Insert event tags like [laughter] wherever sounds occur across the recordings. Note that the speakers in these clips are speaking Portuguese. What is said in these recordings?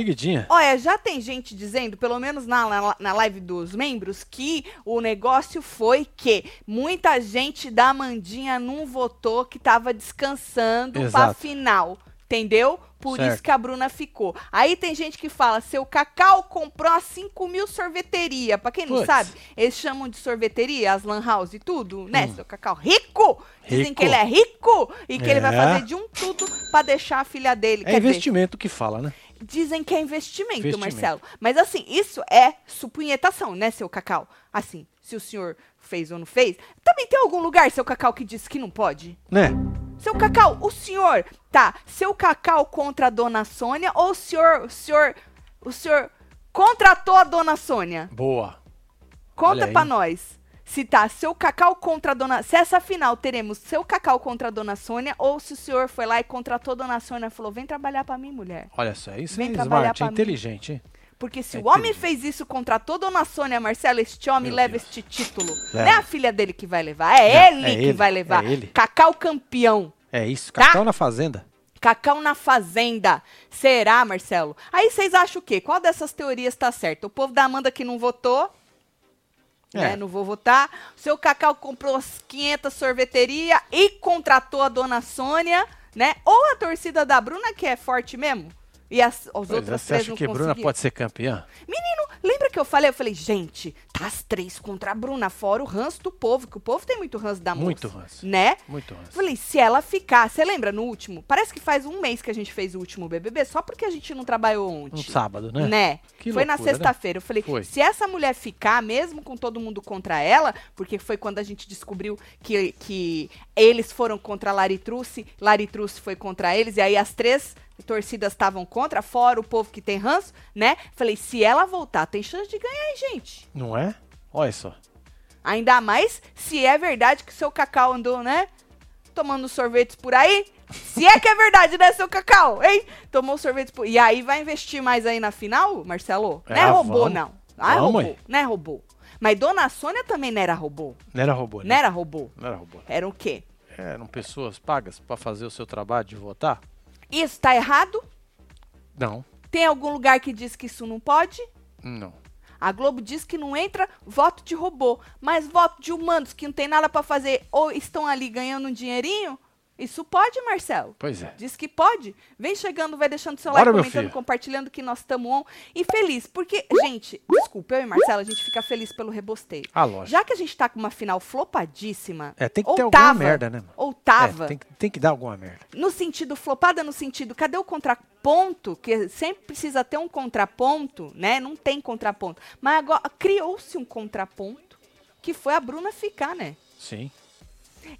Seguidinha. Olha, já tem gente dizendo, pelo menos na, na, na live dos membros, que o negócio foi que muita gente da Mandinha não votou que tava descansando pra Exato. final. Entendeu? Por Certo. isso que a Bruna ficou. Aí tem gente que fala, seu Cacau comprou a 5 mil sorveteria. Pra quem não Puts. sabe, eles chamam de sorveteria, as lan house e tudo, né? Seu Cacau rico! Dizem Hum. Rico. que ele é rico e que ele vai É. fazer de um tudo pra deixar a filha dele. É Quer dizer, investimento que fala, né? Dizem que é investimento, Investimento. Marcelo. Mas assim, isso é supunhetação, né, seu Cacau? Assim, se o senhor fez ou não fez. Também tem algum lugar, seu Cacau, que diz que não pode? Né? Seu Cacau, o senhor, tá, seu Cacau contra a dona Sônia ou o senhor, o senhor, o senhor contratou a dona Sônia? Boa. Conta pra nós. Se tá seu Cacau contra a dona... Se essa final teremos seu Cacau contra a dona Sônia ou se o senhor foi lá e contratou a dona Sônia e falou, vem trabalhar pra mim, mulher. Olha só, isso Vem é trabalhar smart, é inteligente, hein? Porque se É o homem fez isso contra toda a Dona Sônia Marcelo, este homem Meu leva Deus. este título. É. Não é a filha dele que vai levar, é Não, ele é que ele, vai levar. é ele. Cacau campeão. É isso, Tá? Cacau na fazenda. Cacau na fazenda. Será, Marcelo? Aí vocês acham o quê? Qual dessas teorias tá certa? O povo da Amanda que não votou, né? É. Não vou votar. O seu Cacau comprou as 500 sorveteria e contratou a dona Sônia, né? Ou a torcida da Bruna, que é forte mesmo. E as, as Pois é, outras você acha que a Bruna pode ser campeã? Menino, lembra que eu falei? Eu falei, gente, tá as três contra a Bruna, fora o ranço do povo, que o povo tem muito ranço da moça. Muito ranço. Né? Muito ranço. Falei, se ela ficar, você lembra no último? Parece que faz um mês que a gente fez o último BBB, só porque a gente não trabalhou ontem. Um sábado, né? Né? Que foi na loucura, né? sexta-feira. Eu falei, Foi. se essa mulher ficar, mesmo com todo mundo contra ela, porque foi quando a gente descobriu que, que eles foram contra a Laritruce, Laritruce foi contra eles, e aí as três torcidas estavam contra, fora o povo que tem ranço, né? Falei, se ela voltar, tem chance de ganhar, hein, gente? Não é? Olha só. Ainda mais se é verdade que seu Cacau andou, né? Tomando sorvetes por aí. Se é que é verdade, né, seu Cacau? Hein? Tomou sorvetes por... E aí vai investir mais aí na final, Marcelo? Não é robô, vamos. não. Ah, é Vamos robô. aí. Não é robô. Mas Dona Sônia também não era robô. Não era robô, né? Não era robô. Não era robô. Era o quê? Eram pessoas pagas pra fazer o seu trabalho de votar? Isso tá errado? Não. Tem algum lugar que diz que isso não pode? Não. A Globo diz que não entra voto de robô, mas voto de humanos que não tem nada pra fazer ou estão ali ganhando um dinheirinho? Isso pode, Marcelo? Pois é. Diz que pode. Vem chegando, vai deixando seu like, comentando, compartilhando que nós estamos on. E feliz, porque, gente, desculpa, eu e Marcelo, a gente fica feliz pelo rebosteio. Ah, lógico. Já que a gente tá com uma final flopadíssima, É, tem que ter alguma tava, merda, né, mano? ou tava, É, tem, que- tem que dar alguma merda. no sentido flopada, no sentido, cadê o contraponto? Que sempre precisa ter um contraponto, né? Não tem contraponto. Mas agora criou-se um contraponto, que foi a Bruna ficar, né? Sim.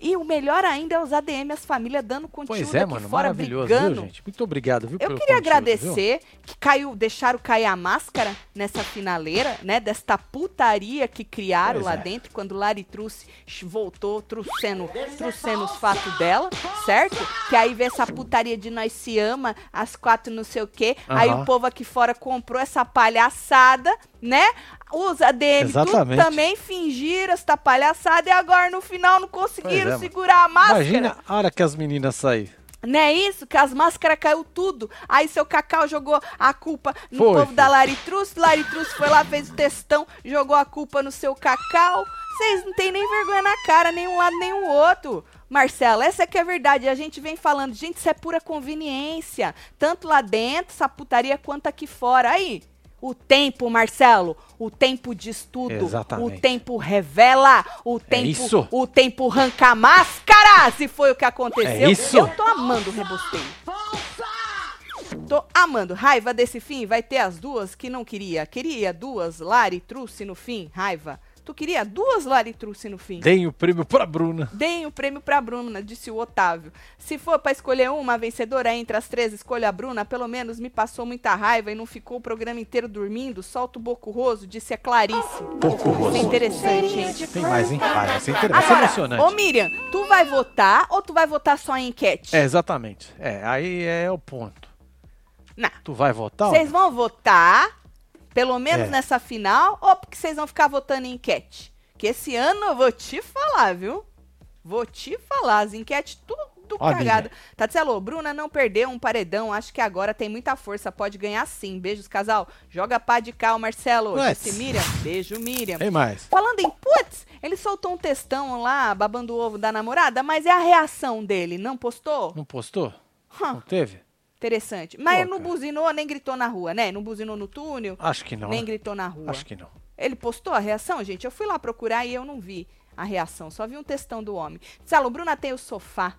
E o melhor ainda é os ADM, as famílias dando conteúdo Pois é, aqui mano. fora, Maravilhoso, brigando. viu, gente? Muito obrigado, viu, Eu queria conteúdo, viu? agradecer que caiu, deixaram cair a máscara nessa finaleira, né? Desta putaria que criaram Pois lá é. dentro, quando Lari Truce voltou, trouxendo, trouxendo os fatos dela, certo? Que aí vê essa putaria de nós se ama, as quatro não sei o quê. Aí o povo aqui fora comprou essa palhaçada, né? Os ADM Exatamente. também fingiram essa palhaçada e agora no final não conseguiram é, segurar a máscara. Imagina a hora que as meninas saírem. Não é isso? Que as máscaras caiu tudo. Aí seu Cacau jogou a culpa no Foi, povo filho. da Laritrus. Laritrus foi lá, fez o textão, jogou a culpa no seu Cacau. Vocês não tem nem vergonha na cara, nem um lado nem o outro. Marcelo, essa é que é a verdade. A gente vem falando, gente, isso é pura conveniência. Tanto lá dentro, essa putaria, quanto aqui fora. Aí, o tempo, Marcelo, o tempo diz tudo. Exatamente. É O tempo revela. O tempo, isso. o tempo arranca a máscara. Se foi o que aconteceu. É isso. Eu tô amando o rebosteio. Tô amando. Raiva desse fim. Vai ter as duas que não queria. Queria duas Lari Truce no fim. Raiva. Tu queria duas Lari Truce no fim. Deem o prêmio pra Bruna. Deem o prêmio pra Bruna, disse o Otávio. Se for pra escolher uma vencedora entre as três, escolha a Bruna. Pelo menos me passou muita raiva e não ficou o programa inteiro dormindo. Solta o boco roso, disse a Clarice. Pouco Isso é interessante, hein? Tem mais, hein? Vai, vai ser inter- vai ser Agora, emocionante. ô Miriam, tu vai votar ou tu vai votar só em enquete? É, exatamente. É, aí é o ponto. Não. Tu vai votar? ou Vocês vão votar, pelo menos É. nessa final, ou porque vocês vão ficar votando em enquete? Que esse ano eu vou te falar, viu? Vou te falar, as enquetes tudo Ó, cagada. Tatielo, Bruna não perdeu um paredão. Acho que agora tem muita força. Pode ganhar sim. Beijos, casal. Joga pá de cal, Marcelo. Putz. Disse Miriam. Beijo, Miriam. Tem mais. Falando em putz, ele soltou um textão lá, babando o ovo da namorada, mas é a reação dele. Não postou? Não postou? Não teve? Interessante. Mas Pô, ele não cara. buzinou, nem gritou na rua, né? Não buzinou no túnel, Acho que não. nem né? gritou na rua. Acho que não. Ele postou a reação, gente? Eu fui lá procurar e eu não vi a reação, só vi um textão do homem. Salo, Bruna tem o sofá.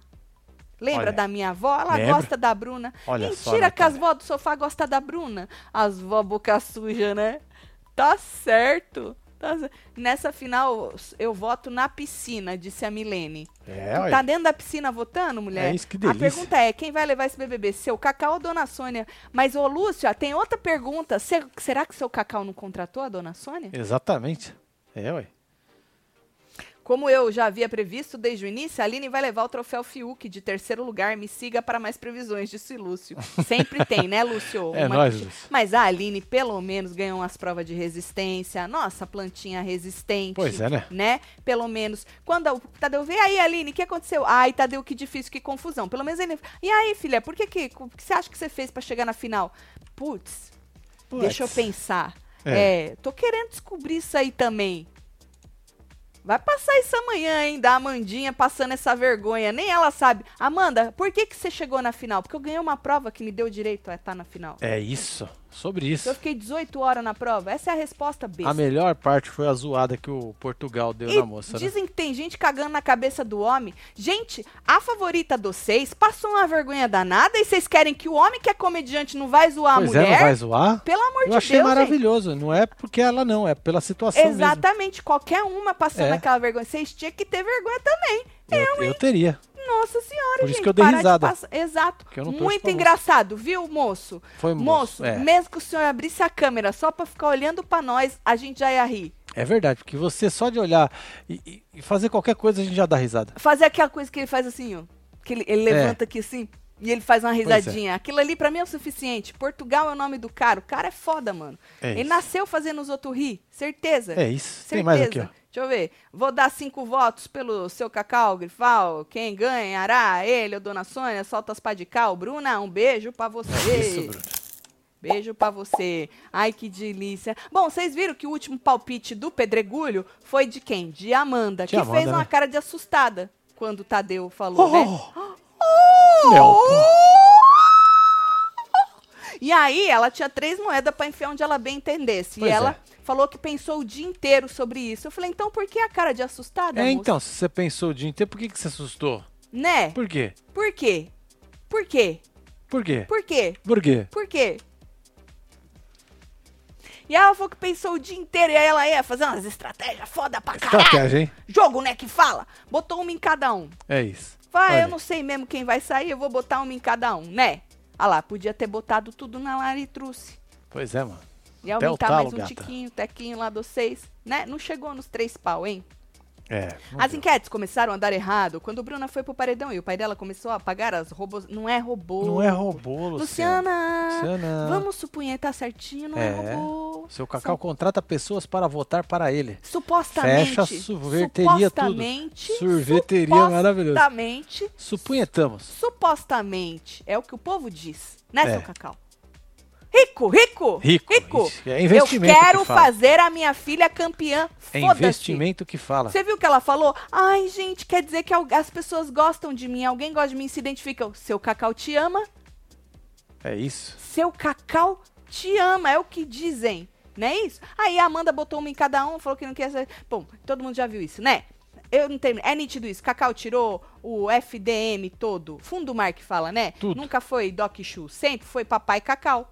Lembra Olha, da minha avó? Ela lembro. gosta da Bruna. Olha só, Mentira que as vó do sofá gostam da Bruna. As vó boca suja, né? Tá certo. Tá Nessa final, eu voto na piscina, disse a Milene. É, olha. tá dentro da piscina votando, mulher? É isso, que A delícia. pergunta é, quem vai levar esse BBB? Seu Cacau ou Dona Sônia? Mas, ô Lúcio, tem outra pergunta. Se- será que seu Cacau não contratou a Dona Sônia? Exatamente. É, ué. Como eu já havia previsto desde o início, a Aline vai levar o troféu Fiuk de terceiro lugar. Me siga para mais previsões, disse Lúcio. Sempre tem, né, Lúcio? [laughs] É nóis, Lúcio. Mas a Aline, pelo menos, ganhou umas provas de resistência. Nossa, plantinha resistente. Pois é, né? Né? Pelo menos. Quando o Tadeu vê, aí, Aline, o que aconteceu? Ai, Tadeu, que difícil, que confusão. Pelo menos ele. E aí, filha, por que que. O que você acha que você fez para chegar na final? Putz, deixa eu pensar. É. É, tô querendo descobrir isso aí também. Vai passar isso amanhã, hein? Da Amandinha passando essa vergonha. Nem ela sabe. Amanda, por que, que você chegou na final? Porque eu ganhei uma prova que me deu direito a estar na final. É isso. Sobre isso. Eu fiquei 18 horas na prova. Essa é a resposta besta. A melhor parte foi a zoada que o Portugal deu E na moça, né? dizem que tem gente cagando na cabeça do homem. Gente, a favorita dos seis passou uma vergonha danada e vocês querem que o homem que é comediante não vai zoar Pois a é, mulher? não vai zoar? Pelo amor Eu de achei Deus, gente. maravilhoso. Não é porque ela não, é pela situação mesmo. Exatamente, qualquer uma passando É. aquela vergonha. Vocês tinham que ter vergonha também. Eu, eu teria. Nossa senhora, Por isso gente. que eu dei risada. Exato. Muito engraçado, viu, moço? Foi Moço, moço. é. mesmo que o senhor abrisse a câmera só pra ficar olhando pra nós, a gente já ia rir. É verdade, porque você só de olhar e, e- fazer qualquer coisa a gente já dá risada. Fazer aquela coisa que ele faz assim, ó. Que ele, ele É. levanta aqui assim e ele faz uma é. risadinha. Aquilo ali pra mim é o suficiente. Portugal é o nome do cara. O cara é foda, mano. É ele isso. nasceu fazendo os outros rir. Certeza. É isso. Certeza. Tem mais aqui, ó. Deixa eu ver. Vou dar cinco votos pelo seu Cacau, Grifal. Quem ganhará? Ele ou Dona Sônia? Solta as pá de cal. Bruna, um beijo pra você. Isso, Bruno. Beijo pra você. Ai, que delícia. Bom, vocês viram que o último palpite do Pedregulho foi de quem? De Amanda, De que Amanda, fez uma né? cara de assustada quando o Tadeu falou, né? Oh, pô. E aí, ela tinha três moedas pra enfiar onde ela bem entendesse. Pois e ela é. falou que pensou o dia inteiro sobre isso. Eu falei, então por que a cara de assustada, É, moça? então, se você pensou o dia inteiro, por que, que você assustou? Né? Por quê? Por quê? Por quê? Por quê? Por quê? Por quê? Por quê? E ela falou que pensou o dia inteiro e aí ela ia fazer umas estratégias foda pra caralho. Estratégia, hein? Jogo, né, que fala. Botou uma em cada um. É isso. Vai, eu não sei mesmo quem vai sair, eu vou botar uma em cada um, né? Ah lá, podia ter botado tudo na Laritruce. Pois é, mano. E aumentar mais um gata. tiquinho, tequinho lá dos seis, né? Não chegou nos três pau, hein? É. As deu. enquetes começaram a dar errado quando Bruna foi pro paredão e o pai dela começou a apagar as robôs. Não é robô. Não é robô, Luciana. Luciana, vamos supunhar tá certinho, não é, É. robô. Seu Cacau contrata pessoas para votar para ele. Supostamente. Fecha a sorveteria tudo. supostamente, Sorveteria maravilhosa. Supostamente, Supunhetamos. supostamente, é o que o povo diz, né, É. seu Cacau? Rico, rico, Rico, rico. é investimento Eu quero que fazer a minha filha campeã. É investimento que fala. Você viu o que ela falou? Ai, gente, quer dizer que as pessoas gostam de mim, alguém gosta de mim, se identifica. Seu Cacau te ama, É isso. seu Cacau te ama, é o que dizem. Não é isso? Aí a Amanda botou uma em cada um, falou que não quer ser. Bom, todo mundo já viu isso, né? Eu não tenho. É nítido isso. Cacau tirou o FDM todo. Fundo do mar que fala, né? Tudo. Nunca foi Doc Chu. Sempre foi papai Cacau.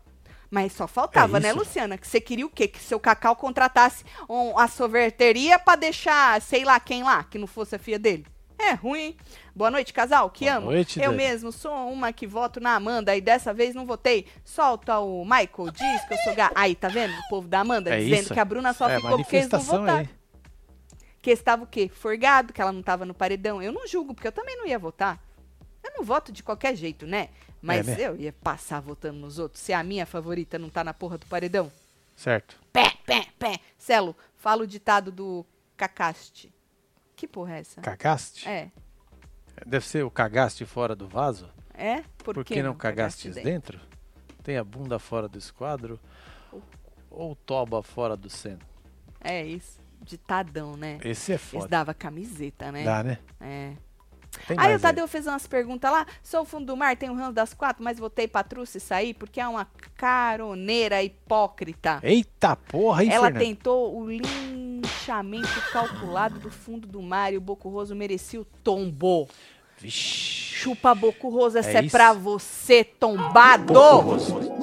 Mas só faltava, É né. Luciana? Que você queria o quê? Que seu Cacau contratasse um, a sorveteria pra deixar, sei lá quem lá, que não fosse a filha dele. É ruim, hein? Boa noite, casal. Que Boa amo. noite, Eu Dani. mesmo sou uma que voto na Amanda e dessa vez não votei. Solta o Michael, diz que eu sou ga... Aí, tá vendo? O povo da Amanda É dizendo isso. que a Bruna só é, ficou porque eles não votaram. aí. Que estava o quê? Forgado, que ela não tava no paredão. Eu não julgo, porque eu também não ia votar. Eu não voto de qualquer jeito, né? Mas né? eu ia passar votando nos outros se a minha favorita não tá na porra do paredão. Certo. Pé, pé, pé. Celo, fala o ditado do Cacaste. Que porra é essa? Cacaste? É. Deve ser o cagaste fora do vaso? É? Por, Por que, não cagastes dentro? Tem a bunda fora do esquadro? Ou toba fora do seno? É isso. Ditadão, né? Esse é Eles foda. dava camiseta, né? Dá, né? É. Tem Aí o Tadeu fez umas perguntas lá. Sou o fundo do mar, tenho o ranço das quatro, mas votei pra Truce sair porque é uma caroneira hipócrita. Eita porra, hein, Ela tentou o linchamento calculado do fundo do mar e o Bocurroso merecia o tombo. Vixe. Chupa Bocurroso, essa é, isso. pra você, tombado!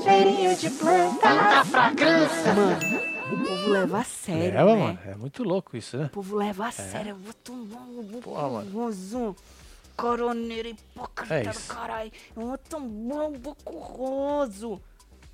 Cheirinho de planta da fragrância. Mano, o povo leva a sério, Leva, né? mano. É muito louco isso, né? O povo leva a sério. Eu vou tomar o Porra, mano. Coroneiro hipócrita É do caralho. Eu vou tomar o Bocurroso.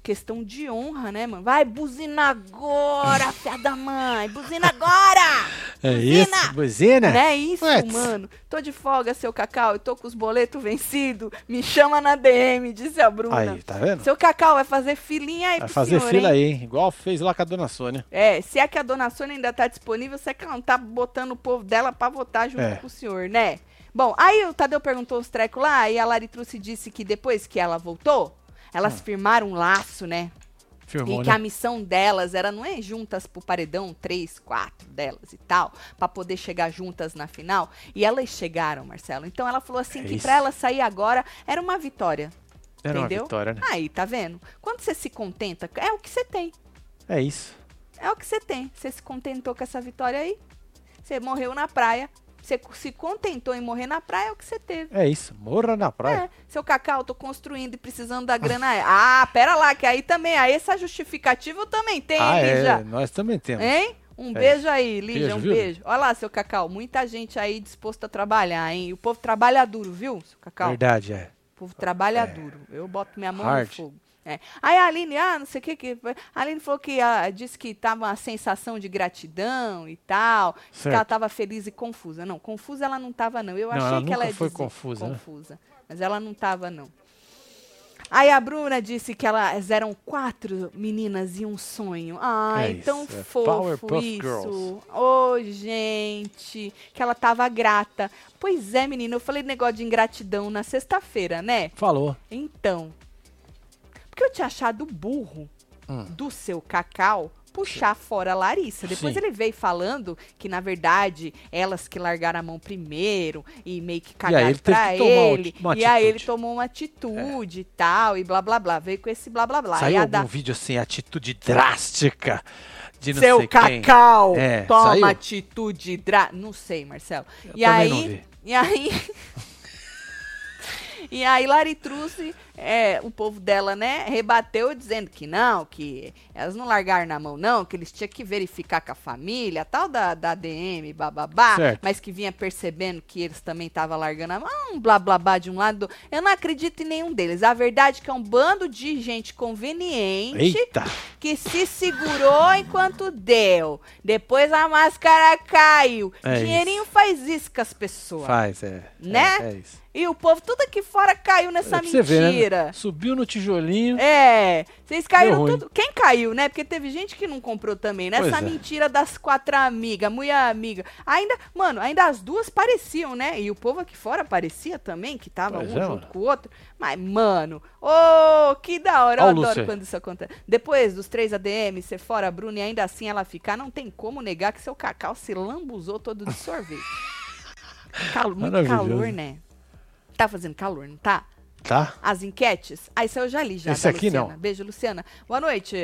Questão de honra, né, mano? Vai, buzina agora, [laughs] fia da mãe. Buzina agora! [laughs] É Buzina! isso, buzina? Não é isso, Ué, mano. Tô de folga, seu Cacau, e tô com os boletos vencidos. Me chama na DM, disse a Bruna. Aí, tá vendo? Seu Cacau vai fazer filinha aí Vai fazer senhor, fila hein? aí, hein? Igual fez lá com a dona Sônia. É, se é que a dona Sônia ainda tá disponível, você que ela não tá botando o povo dela pra votar junto É. com o senhor, né? Bom, aí o Tadeu perguntou os trecos lá, e a Laritruce disse que depois que ela voltou, elas firmaram um laço, né? Firmou, e que né? a missão delas era não é juntas pro paredão, três, quatro delas e tal, pra poder chegar juntas na final. E elas chegaram, Marcelo. Então ela falou assim É que pra ela sair agora era uma vitória. Era entendeu? uma vitória, né? Aí, tá vendo? Quando você se contenta, é o que você tem. É isso. É o que você tem. Você se contentou com essa vitória aí. Você morreu na praia. Você se contentou em morrer na praia, é o que você teve. É isso. Morra na praia. É, seu Cacau, tô construindo e precisando da grana. ah, pera lá, que aí também, aí essa justificativa eu também tenho, ah, hein, é. Nós também temos. Hein? Um É. beijo aí, Lígia, Beijo, um viu? beijo. Olha lá, seu Cacau, muita gente aí disposta a trabalhar, hein? O povo trabalha duro, viu, seu Cacau? Verdade, é. O povo trabalha duro. Eu boto minha mão Hard. no fogo. É. Aí a Aline, ah, não sei o que, que. A Aline falou que ah, disse que tava uma sensação de gratidão e tal. disse Que ela Certo. tava feliz e confusa. Não, confusa ela não tava, não. Eu Não, achei ela que ela ia foi dizer confusa, né? confusa. Mas ela não tava, não. Aí a Bruna disse que elas eram quatro meninas e um sonho. Ai, É isso, tão é fofo isso. Ô, gente, que ela tava grata. Pois é, menina, eu falei negócio de ingratidão na sexta-feira, né? Falou. Então, porque eu tinha achado burro Hum. do seu Cacau puxar fora a Larissa. Depois Sim. ele veio falando que, na verdade, elas que largaram a mão primeiro e meio que cagaram ele pra que uma ele. ati- uma e aí ele tomou uma atitude e tal, e blá blá blá. Veio com esse blá blá blá. Saiu algum da... vídeo assim, atitude drástica de não Seu sei. Cacau, É, toma saiu? atitude dra... Não sei, Marcelo. Eu e aí, e aí, [laughs] e aí Laritruce, é, o povo dela, né, rebateu dizendo que não, que elas não largaram na mão não, que eles tinham que verificar com a família, tal da, da DM, bababá, Certo. mas que vinha percebendo que eles também estavam largando a mão, um blá blá blá de um lado. do- Eu não acredito em nenhum deles. A verdade é que é um bando de gente conveniente Eita! que se segurou enquanto deu. Depois a máscara caiu. É Dinheirinho faz isso com as pessoas. Faz, é. Né? É, é isso. E o povo tudo aqui fora caiu nessa É você ver, mentira. né? Subiu no tijolinho. É, vocês caíram tudo. Quem caiu, né? Porque teve gente que não comprou também, né? Pois Essa é. mentira das quatro amigas, mulher amiga. Ainda, mano, ainda as duas pareciam, né? E o povo aqui fora parecia também, que tava Pois um é, junto mano. com o outro. Mas, mano, ô, que da hora. Eu Ó adoro quando isso acontece. Depois dos três ADM, ser fora a Bruna e ainda assim ela ficar, não tem como negar que seu cacau se lambuzou todo de sorvete. [laughs] Cal- muito calor, né? Tá fazendo calor, não tá? Tá? as enquetes. Ah, isso eu já li já. Esse da aqui Luciana. não. Beijo, Luciana. Boa noite.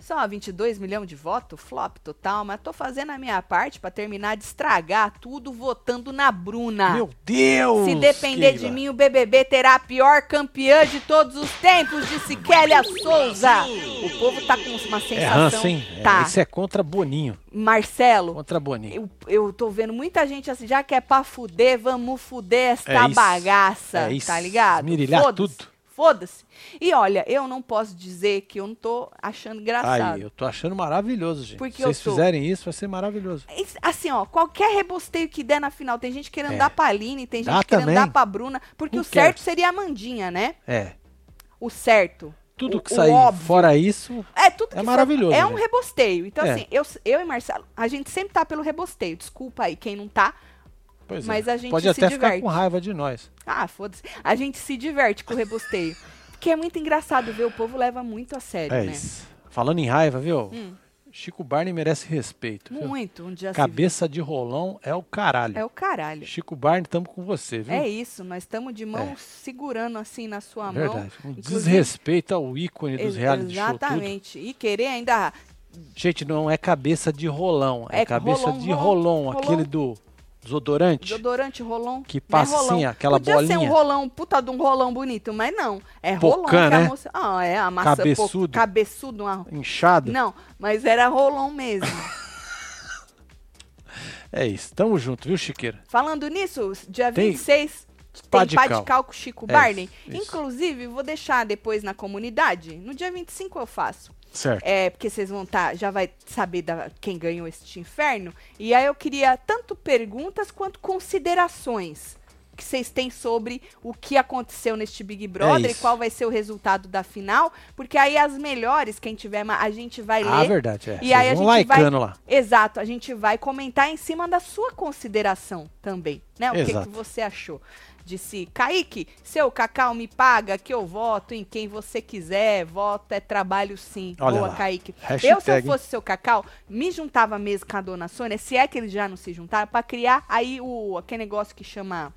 Só 22 milhões de votos, flop total, mas tô fazendo a minha parte pra terminar de estragar tudo votando na Bruna. Meu Deus! Se depender de Keila. mim, o BBB terá a pior campeã de todos os tempos, disse Kélia Souza. O povo tá com uma É sensação. ranço, hein? É, Tá. Isso é contra Boninho. Marcelo, Contra Boninho. eu, eu tô vendo muita gente assim, já que é pra fuder, vamos fuder esta É isso. bagaça, É isso. tá ligado? Esmirilhar Foda-se, tudo. Foda-se. E olha, eu não posso dizer que eu não tô achando engraçado. Aí, eu tô achando maravilhoso, gente. Porque Se vocês tô- fizerem isso, vai ser maravilhoso. Assim, ó, qualquer rebosteio que der na final, tem gente querendo É. dar pra Aline, tem gente Dá querendo também. dar pra Bruna, porque o certo seria a Mandinha, né? É. O certo. Tudo que o sair óbvio. fora isso, É tudo É maravilhoso, É um gente. rebosteio. Então, É. assim, eu, eu e Marcelo, a gente sempre tá pelo rebosteio. Desculpa aí quem não tá. Pois é. Mas a gente Pode se até diverte. ficar com raiva de nós. Ah, foda-se. A gente se diverte com o rebosteio. Porque é muito engraçado ver, o povo leva muito a sério, É né? isso. Falando em raiva, viu? Hum. Chico Barney merece respeito. viu? Muito, um dia Cabeça de rolão é o caralho. É o caralho. Chico Barney, tamo com você, viu? É isso, nós estamos de mão É. segurando assim na sua mão. Verdade. Um desrespeito ao ícone dos reality show. Tudo. Exatamente. E querer ainda. Gente, não é cabeça de rolão, é, É cabeça de rolão. aquele do desodorante. Desodorante, rolão. Que é passa assim, aquela Podia ser um bolinha. rolão, puta de um rolão bonito, mas não. É rolão que a né? moça. Ah, é a massa Cabeçudo. po- cabeçudo. Uma... Inchado. Não, mas era rolão mesmo. [laughs] É isso. Tamo junto, viu, Chiqueira? Falando nisso, dia Tem 26 pá tem pá de cal. com Chico É, Barney. isso. Inclusive, vou deixar depois na comunidade. No dia 25 eu faço. Certo. É, porque vocês vão estar, já vai saber da, quem ganhou este inferno. E aí eu queria tanto perguntas quanto considerações que vocês têm sobre o que aconteceu neste Big Brother e isso. qual vai ser o resultado da final, porque aí as melhores, quem tiver, a gente vai Ah, ler. verdade. É. E aí a Vocês gente vai- lá. Exato, a gente vai comentar em cima da sua consideração também, né? O que, que você achou? Disse, Kaique, seu Cacau me paga que eu voto em quem você quiser, voto é trabalho sim. Olha Boa, lá. Kaique. Hashtag, eu, se eu fosse seu Cacau, me juntava mesmo com a dona Sônia, se é que eles já não se juntaram, pra criar aí o, aquele negócio que chama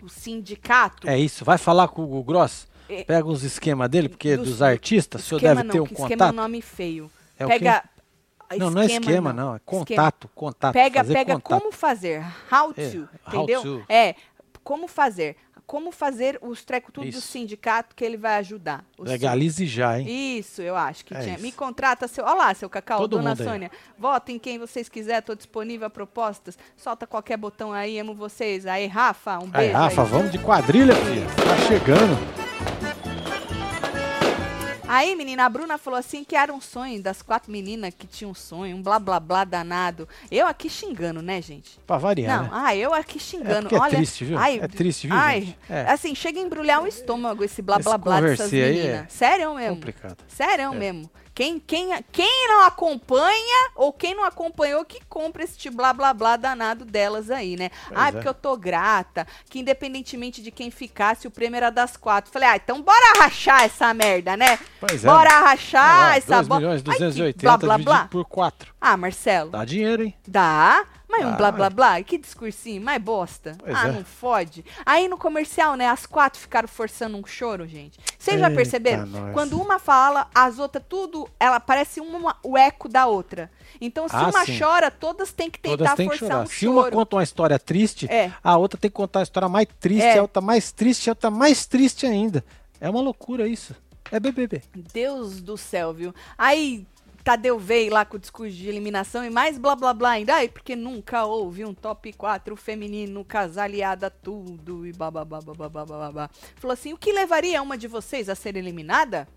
o sindicato. É isso. Vai falar com o Hugo Gross? É. Pega uns esquemas dele, porque Dos- dos, artistas, o senhor esquema deve não, ter um que esquema é um contato. nome feio. É o Pega. Não, não é esquema, não. É Esquema. contato, contato. Pega, pega contato. como fazer. How to, É, how entendeu? to. É, como fazer. Como fazer os trecos tudo do sindicato que ele vai ajudar. Legalize já, hein? Isso, eu acho que É tinha. isso. Me contrata, seu. Olha lá, seu Cacau, Todo dona mundo aí. Sônia. Vota em quem vocês quiserem, tô disponível a propostas. Solta qualquer botão aí, amo vocês. Aí, Rafa, um Aí, beijo. Rafa, aí. vamos de quadrilha, filha. Tá chegando. Aí, menina, a Bruna falou assim que era um sonho das quatro meninas que tinham um sonho, um blá blá blá danado. Eu aqui xingando, né, gente? Pra variar, Não, né? ah, eu aqui É xingando. é Olha, triste, viu? ai, é triste, viu, ai? É Assim, chega a embrulhar o estômago esse blá Esse blá blá dessas aí meninas. é Sério mesmo. complicado. Sério É. mesmo. Quem, quem, quem não acompanha ou quem não acompanhou que compra esse blá blá blá danado delas aí, né? Pois Ai, é. porque eu tô grata, que independentemente de quem ficasse, o prêmio era das quatro. Falei, ah, então bora rachar essa merda, né? Pois é. Bora Olha rachar lá, essa 2 bola. milhões Ai, que 280 blá blá blá. por 4. Ah, Marcelo, Dá dinheiro, hein? Dá, mas um blá blá blá, que discursinho, mais bosta. Pois ah, é. não fode. Aí no comercial, né, as quatro ficaram forçando um choro, gente. Vocês já perceberam? nós. Quando uma fala, as outras tudo, ela parece uma, o eco da outra. Então se Ah, uma sim. chora, todas têm que tentar Todas têm que forçar chorar. um Se uma choro. conta uma história triste, É. a outra tem que contar a história mais triste, É. a outra mais triste, a outra mais triste ainda. É uma loucura isso. É BBB. Deus do céu, viu? Aí Tadeu veio lá com o discurso de eliminação e mais blá blá blá ainda. Ai, porque nunca houve um top 4 feminino casaliada tudo e bababá, bababá, bababá. Falou assim, o que levaria uma de vocês a ser eliminada?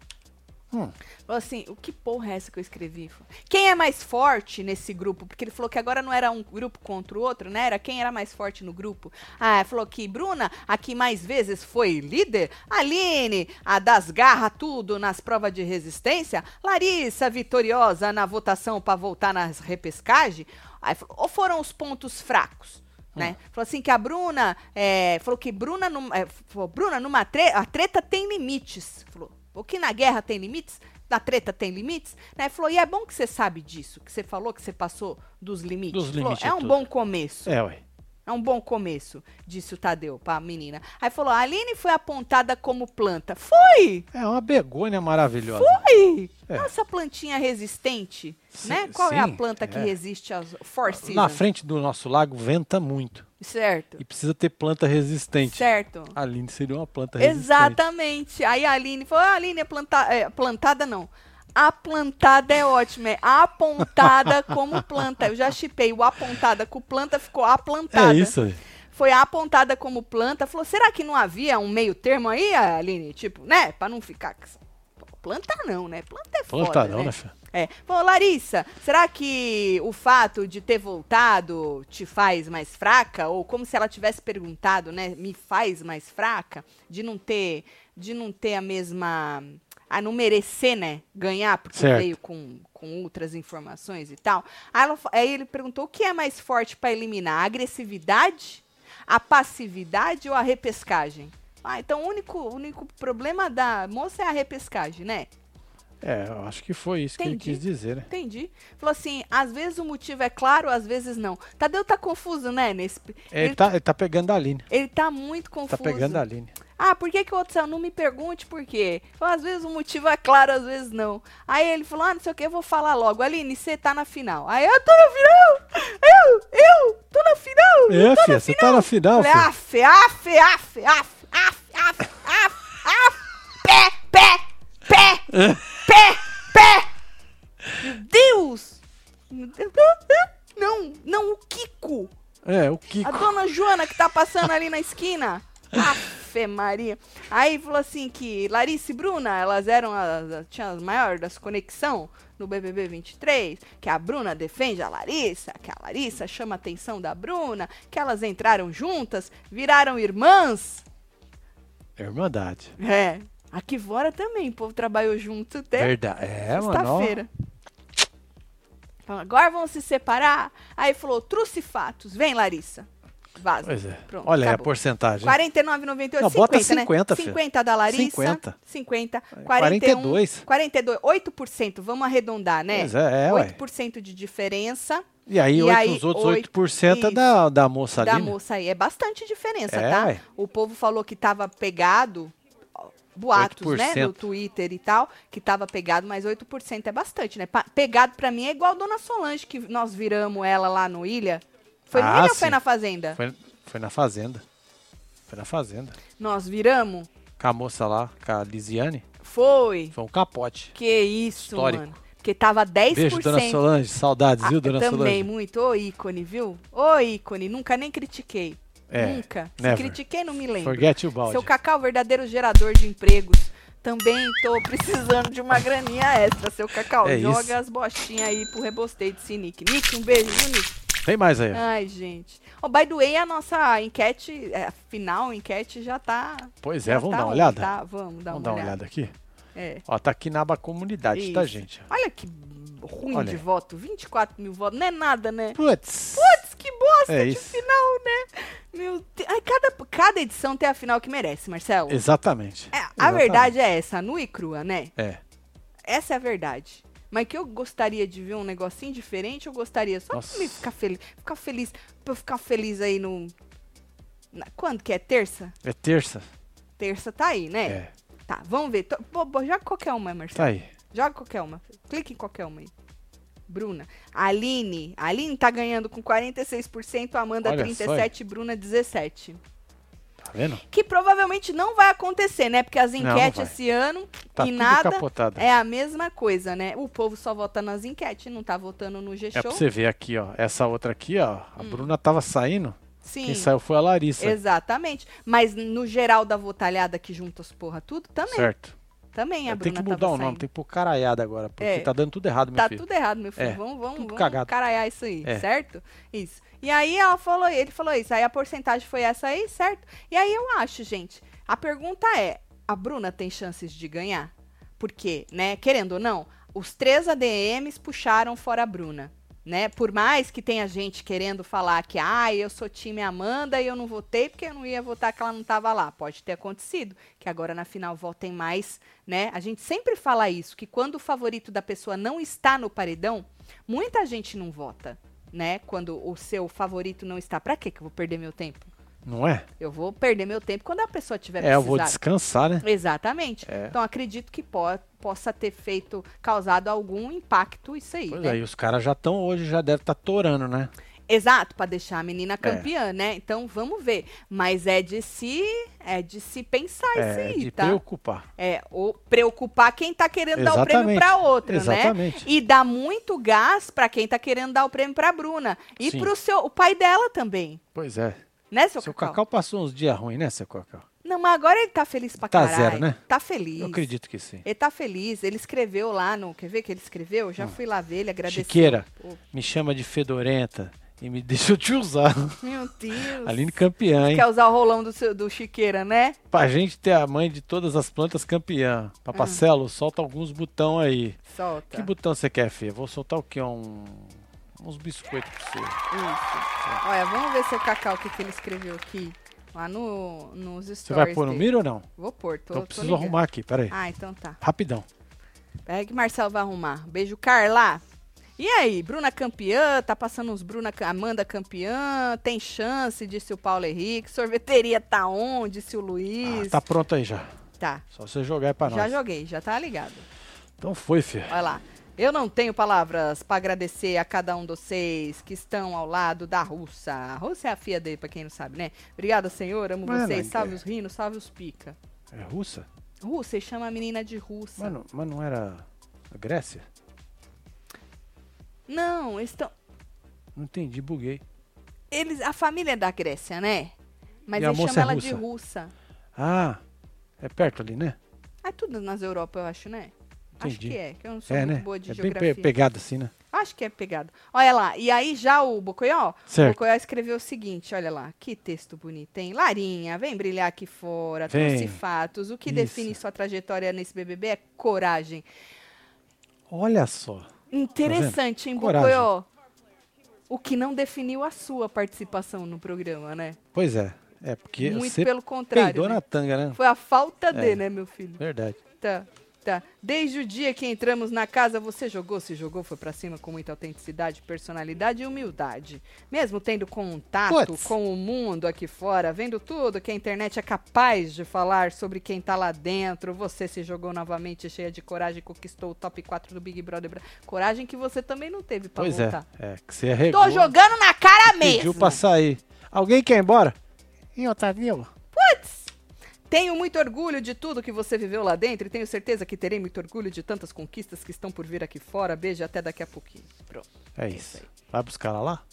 Hum. Falou assim, o que porra é essa que eu escrevi? Quem é mais forte nesse grupo? Porque ele falou que agora não era um grupo contra o outro, né? Era quem era mais forte no grupo. Ah, falou que Bruna, a que mais vezes foi líder. Aline, a das garras tudo nas provas de resistência. Larissa, vitoriosa na votação para voltar nas repescagem. Aí falou, ou foram os pontos fracos? Né? Falou assim que a Bruna, é, falou que Bruna, num- é, falou, Bruna numa treta, a treta tem limites. Falou, o que na guerra tem limites, na treta tem limites, né? Falou, e é bom que você sabe disso, que você falou que você passou dos limites. Dos Falou, limites é um tudo. bom começo. É, ué. É um bom começo, disse o Tadeu pra menina. Aí falou, a Aline foi apontada como planta. Foi! É uma begônia maravilhosa. Foi! É. Nossa plantinha resistente, Sim, né? Qual é a sim, planta que é. resiste às four seasons? Na frente do nosso lago venta muito. Certo. E precisa ter planta resistente. Certo. A Aline seria uma planta resistente. Exatamente. Aí a Aline falou: a Aline é, planta é plantada, não. A plantada é ótima, é apontada [laughs] como planta. Eu já chipei o apontada com planta, ficou aplantada. É isso, ué. Foi apontada como planta. Falou: será que não havia um meio termo aí, Aline? Tipo, né? Pra não ficar. Planta não, né? Planta é foda. Planta não, né? né, filho? É. Falou, Larissa, será que o fato de ter voltado te faz mais fraca? Ou como se ela tivesse perguntado, né? Me faz mais fraca? De não ter, de não ter a mesma a não merecer, né, ganhar, porque Certo. veio com, com outras informações e tal. Aí, ela aí ele perguntou o que é mais forte para eliminar, a agressividade, a passividade ou a repescagem? Ah, então o único, o único problema da moça é a repescagem, né? É, eu acho que foi isso Entendi. que ele quis dizer, né? Entendi. Falou assim, às vezes o motivo é claro, às vezes não. Tadeu tá confuso, né? Nesse... Ele, ele, tá, ele tá pegando a linha. Ele tá muito tá confuso. Tá pegando a linha. Ah, por que, que o outro saiu? Não me pergunte por quê. Falou, às vezes o motivo é claro, às vezes não. Aí ele falou, ah, não sei o que, eu vou falar logo. Aline, você tá na final. Aí eu tô na final! Eu, eu, tô na final! É, tô filha, você tá na final, filha. Af, af, af, af, af, af, af, af, pé, pé, pé! [laughs] pé, pé. Meu Deus! Meu Deus. Não, não, o Kiko. É, o A Kiko. dona Joana que tá passando ali na esquina. [laughs] Afe Maria. Aí falou assim que Larissa e Bruna, elas eram as, tinham as maiores das conexão no BBB 23, que a Bruna defende a Larissa, que a Larissa chama a atenção da Bruna, que elas entraram juntas, viraram irmãs. É Irmandade. É. Aqui fora também, o povo trabalhou junto até Verdade. É, sexta-feira. Agora vão se separar. Aí falou, truce fatos. Vem, Larissa. Vaza. Pois é. Pronto, Olha aí a acabou. porcentagem. 49,98. Não, 50, bota né? 50, filha. 50 da Larissa. 50. 50. 42. 42. 8%. Vamos arredondar, né? Pois é, é, ué. 8% de diferença E aí, E oito- aí, os outros oito- 8% é da, da moça da ali. né? moça aí. É bastante diferença, É, tá? ué. O povo falou que tava pegado. Boatos, né? 8%. No Twitter e tal, que tava pegado, mas 8% é bastante, né? Pa- pegado pra mim é igual a Dona Solange, que nós viramos ela lá no Ilha. Foi no Ah, Ilha ou foi na Fazenda? Foi, foi na Fazenda. Foi na Fazenda. Nós viramos? Com a moça lá, com a Lisiane. Foi. Foi um capote. Que isso, Histórico. mano. Porque tava 10%. Beijo, dona Solange. Saudades, viu, Ah, dona também, Solange? muito. Ô, ícone, viu? Ô, ícone. Nunca nem critiquei. É, Nunca. Se never. critiquei, não me lembro. Forget balde. Seu Cacau, verdadeiro gerador de empregos. Também tô [laughs] precisando de uma graninha extra, seu Cacau. É Joga isso. as bostinhas aí pro rebosteio desse Nick. Nick, um beijo, Nick? Tem mais aí. Ai, gente. Oh, by the way, a nossa enquete, é, a final enquete já tá. Pois é, vamos tá dar uma olhada? Tá? Vamos dar Vamos uma dar uma olhada. olhada aqui. É. Ó, tá aqui na aba comunidade, tá, Isso. gente? Olha que ruim Olha de voto. 24 mil votos. Não é nada, né? Putz. Putz, que bosta É de isso. final, né? Meu Deus. Ai, cada, cada edição tem a final que merece, Marcelo. Exatamente. É, a Exatamente. verdade é essa, nua e crua, né? É. Essa é a verdade. Mas que eu gostaria de ver um negocinho diferente, eu gostaria só Nossa. pra me ficar feliz. Ficar feliz. Pra eu ficar feliz aí no. na- quando que é? Terça? É terça? Terça tá aí, né? É. Tá, vamos ver. Tô- Pô, pô, joga qualquer uma, Marcelo. Tá aí. Joga qualquer uma. Clique em qualquer uma aí. Bruna. Aline. Aline tá ganhando com 46%, Amanda Olha só 37%, Bruna 17%. Tá vendo? Que provavelmente não vai acontecer, né? Porque as não enquetes vai. esse ano Tá e nada capotado. é a mesma coisa, né? O povo só vota nas enquetes, não tá votando no É pra G-Show. você ver aqui, ó. Essa outra aqui, ó. A Bruna tava saindo. Sim. Quem saiu foi a Larissa. Exatamente. Mas no geral da votalhada que junta as porra tudo, também. Certo. Também a Tem Bruna que mudar o nome, saindo. tem que pôr caraiada agora. Porque É. tá dando tudo errado, meu Tá filho. tudo errado, meu filho. É, Vamos, vamos, tudo vamos cagado. caraiar isso aí, É. certo? Isso. E aí ela falou, ele falou isso. Aí a porcentagem foi essa aí, certo? E aí eu acho, gente, a pergunta é, a Bruna tem chances de ganhar? Porque, né, querendo ou não, os três ADMs puxaram fora a Bruna. Né? Por mais que tenha gente querendo falar que ah, eu sou time Amanda e eu não votei porque eu não ia votar que ela não estava lá. Pode ter acontecido, que agora na final votem mais, né? A gente sempre fala isso, que quando o favorito da pessoa não está no paredão, muita gente não vota, né? Quando o seu favorito não está. Quê que eu vou perder meu tempo? Não é? Eu vou perder meu tempo quando a pessoa tiver É, eu vou descansar, né? Exatamente. É. Então acredito que po possa ter feito, causado algum impacto isso aí, Pois né? aí, os caras já estão hoje, já devem estar torando, né? Exato, para deixar a menina campeã, né? Então vamos ver. Mas é de se, é de se pensar isso É, aí, de tá? preocupar. É, ou preocupar quem tá querendo dar o prêmio Exatamente. pra outra, né? Exatamente. E dá muito gás pra quem tá querendo dar o prêmio pra Bruna. E Sim. pro seu, o pai dela também. Pois é. Né, seu, Seu Cacau? Cacau passou uns dias ruins, né, seu Cacau? Não, mas agora ele tá feliz pra Tá caralho. zero, né? Tá feliz. Eu acredito que sim. Ele tá feliz. Ele escreveu lá no. Quer ver que ele escreveu? Já fui lá ver, ele agradeceu. Chiqueira, Pô, me chama de fedorenta e me [laughs] deixou te usar. Meu Deus. Aline campeã, hein? Quer usar o rolão do, seu, do Chiqueira, né? Pra gente ter a mãe de todas as plantas campeã. Papacelo, solta alguns botão aí. Solta. Que botão você quer, Fê? Vou soltar o quê? Um... Uns biscoitos pra você. Isso. Olha, vamos ver se o Cacau, o que, que ele escreveu aqui. Lá no, nos stories Você vai pôr no dele. miro ou não? Vou pôr, tô, tô preciso ligando. arrumar aqui, peraí. Ah, então tá. Rapidão. Pega que Marcelo vai arrumar. Beijo, Carla. E aí, Bruna campeã, tá passando uns Bruna, Amanda campeã, tem chance, disse o Paulo Henrique. Sorveteria tá on, disse o Ah, Luiz. tá pronto aí já. Tá, Só você jogar aí pra já nós. joguei, já tá ligado. Então foi, Fê. Olha lá. Eu não tenho palavras para agradecer a cada um de vocês que estão ao lado da Russa. A Russa é a filha dele, pra quem não sabe, né? Obrigada, senhor. Amo Mas vocês. não Salve é. os rinos, salve os pica. É russa? Russa, e chama a menina de russa. Mas não, mas não era a Grécia? Não, eles estão. Não entendi, buguei. Eles, a família é da Grécia, né? Mas E a eles moça chamam é ela de russa? russa. Ah, é perto ali, né? É tudo nas Europa, eu acho, né? Acho Entendi. que é, que eu não sou É, muito né? boa de é bem geografia. pe pegado assim, né? Acho que é pegado. Olha lá, e aí já o Bocoió, o Certo. Bocoió escreveu o seguinte, olha lá, que texto bonito, hein? Larinha, vem brilhar aqui fora, Vem. trouxe fatos. O que Isso. define sua trajetória nesse BBB é coragem. Olha só. Interessante, hein, Tá Coragem. Bocoió? O que não definiu a sua participação no programa, né? Pois é. É porque Muito pelo contrário. peidou né? na tanga, né? Foi a falta É. de, né, meu filho? Verdade. Tá, tá. Desde o dia que entramos na casa, você jogou, se jogou, foi pra cima com muita autenticidade, personalidade e humildade. Mesmo tendo contato Puts. com o mundo aqui fora, vendo tudo que a internet é capaz de falar sobre quem tá lá dentro, você se jogou novamente cheia de coragem conquistou o top 4 do Big Brother. Coragem que você também não teve pra Pois voltar. é. É que você arregou. Tô jogando na cara Pediu mesmo. pra sair. Alguém quer ir embora? E Otávio? Tenho muito orgulho de tudo que você viveu lá dentro e tenho certeza que terei muito orgulho de tantas conquistas que estão por vir aqui fora. Beijo até daqui a pouquinho. Pronto. É isso isso. Vai buscar ela lá?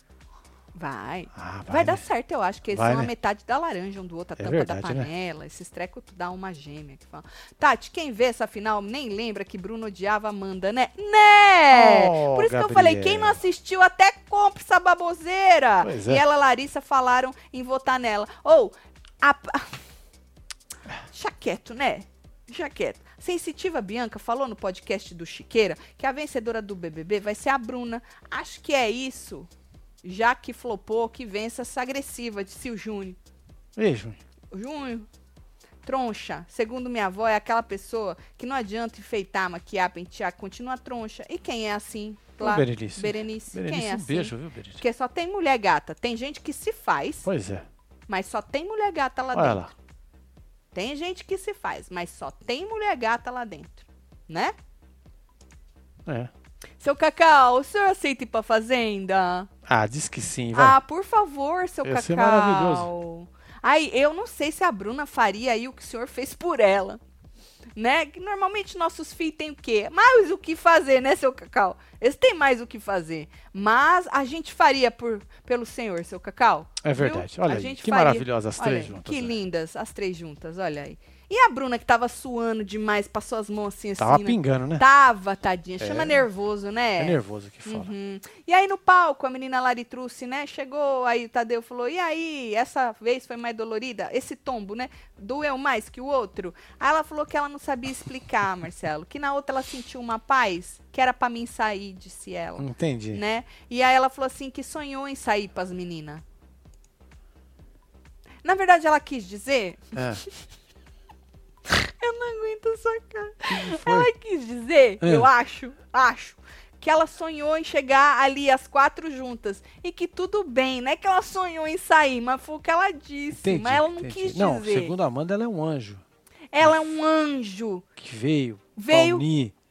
Vai. Ah, Vai, dar né? certo, eu acho, que eles Vai, são a né? metade da laranja um do outro, a É tampa verdade, da né? panela. Esses trecos dá uma gêmea que fala. Tati, quem vê essa final nem lembra que Bruno odiava Amanda, né? Né! Oh, Por isso que eu falei, Gabriel. quem não assistiu até compra essa baboseira. Pois E é. ela, Larissa, falaram em votar nela. Ou, a... Chaqueto, né? Chaqueto. Sensitiva Bianca falou no podcast do Chiqueira que a vencedora do BBB vai ser a Bruna. Acho que é isso. Já que flopou, que vença essa agressiva, disse o Júnior. Beijo. Júnior, troncha, segundo minha avó, é aquela pessoa que não adianta enfeitar, maquiar, pentear, continua troncha. E quem é assim? Ô, Berenice. Berenice. Berenice, quem é um assim? beijo, viu, Berenice? Porque só tem mulher gata. Tem gente que se faz, Pois é. mas só tem mulher gata lá Olha dentro. lá. Tem gente que se faz, mas só tem mulher gata lá dentro. Né? É. Seu Cacau, o senhor aceita ir pra fazenda? Ah, diz que sim, vai. Ah, por favor, seu Ia Cacau. ser maravilhoso. Ai, eu não sei se a Bruna faria aí o que o senhor fez por ela. Né? Que normalmente nossos filhos têm o quê? Mais o que fazer, né, seu Cacau? Eles têm mais o que fazer. Mas a gente faria por, pelo senhor, seu Cacau. É viu? verdade. Olha A aí, gente que faria. maravilhosas as Olha três aí, juntas. Que né? lindas as três juntas, olha aí. E a Bruna que tava suando demais, passou as mãos assim, Tava assim, né? pingando, né? Tava, tadinha. Chama É. nervoso, né? É nervoso aqui fora. Uhum. E aí no palco, a menina Laritruce, né? Chegou, aí o Tadeu falou: e aí, essa vez foi mais dolorida? Esse tombo, né? Doeu mais que o outro? Aí ela falou que ela não sabia explicar, [laughs] Marcelo. Que na outra ela sentiu uma paz, que era pra mim sair, disse ela. Entendi. Né? E aí ela falou assim que sonhou em sair pras meninas. Na verdade, ela quis dizer. É. [laughs] Não aguento essa cara. Ela quis dizer, É. eu acho, acho, que ela sonhou em chegar ali as quatro juntas. E que tudo bem, não é que ela sonhou em sair, mas foi o que ela disse. Entendi, mas ela não entendi. quis Não, dizer. segundo a Amanda, ela é um anjo Ela é um anjo. que veio, Veio,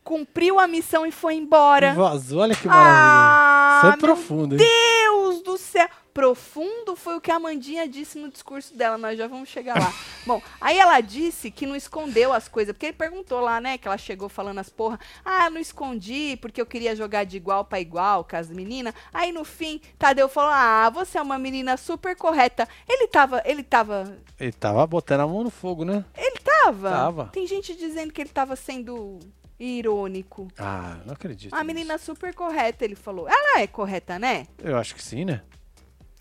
cumpriu a missão e foi embora. e vazou. Olha que maravilha. Ah, Isso é meu profundo, hein? Deus do céu! Profundo foi o que a Amandinha disse no discurso dela, nós já vamos chegar lá. [laughs] Bom, aí ela disse que não escondeu as coisas, porque ele perguntou lá, né, que ela chegou falando as porra, ah, eu não escondi porque eu queria jogar de igual pra igual com as meninas. Aí no fim, Tadeu falou, ah, você é uma menina super correta. Ele tava, ele tava, Ele tava botando a mão no fogo, né? ele tava. Tava. Tem gente dizendo que ele tava sendo irônico. Ah, não acredito. A nisso. menina super correta, ele falou. Ela é correta, né? Eu acho que sim, né?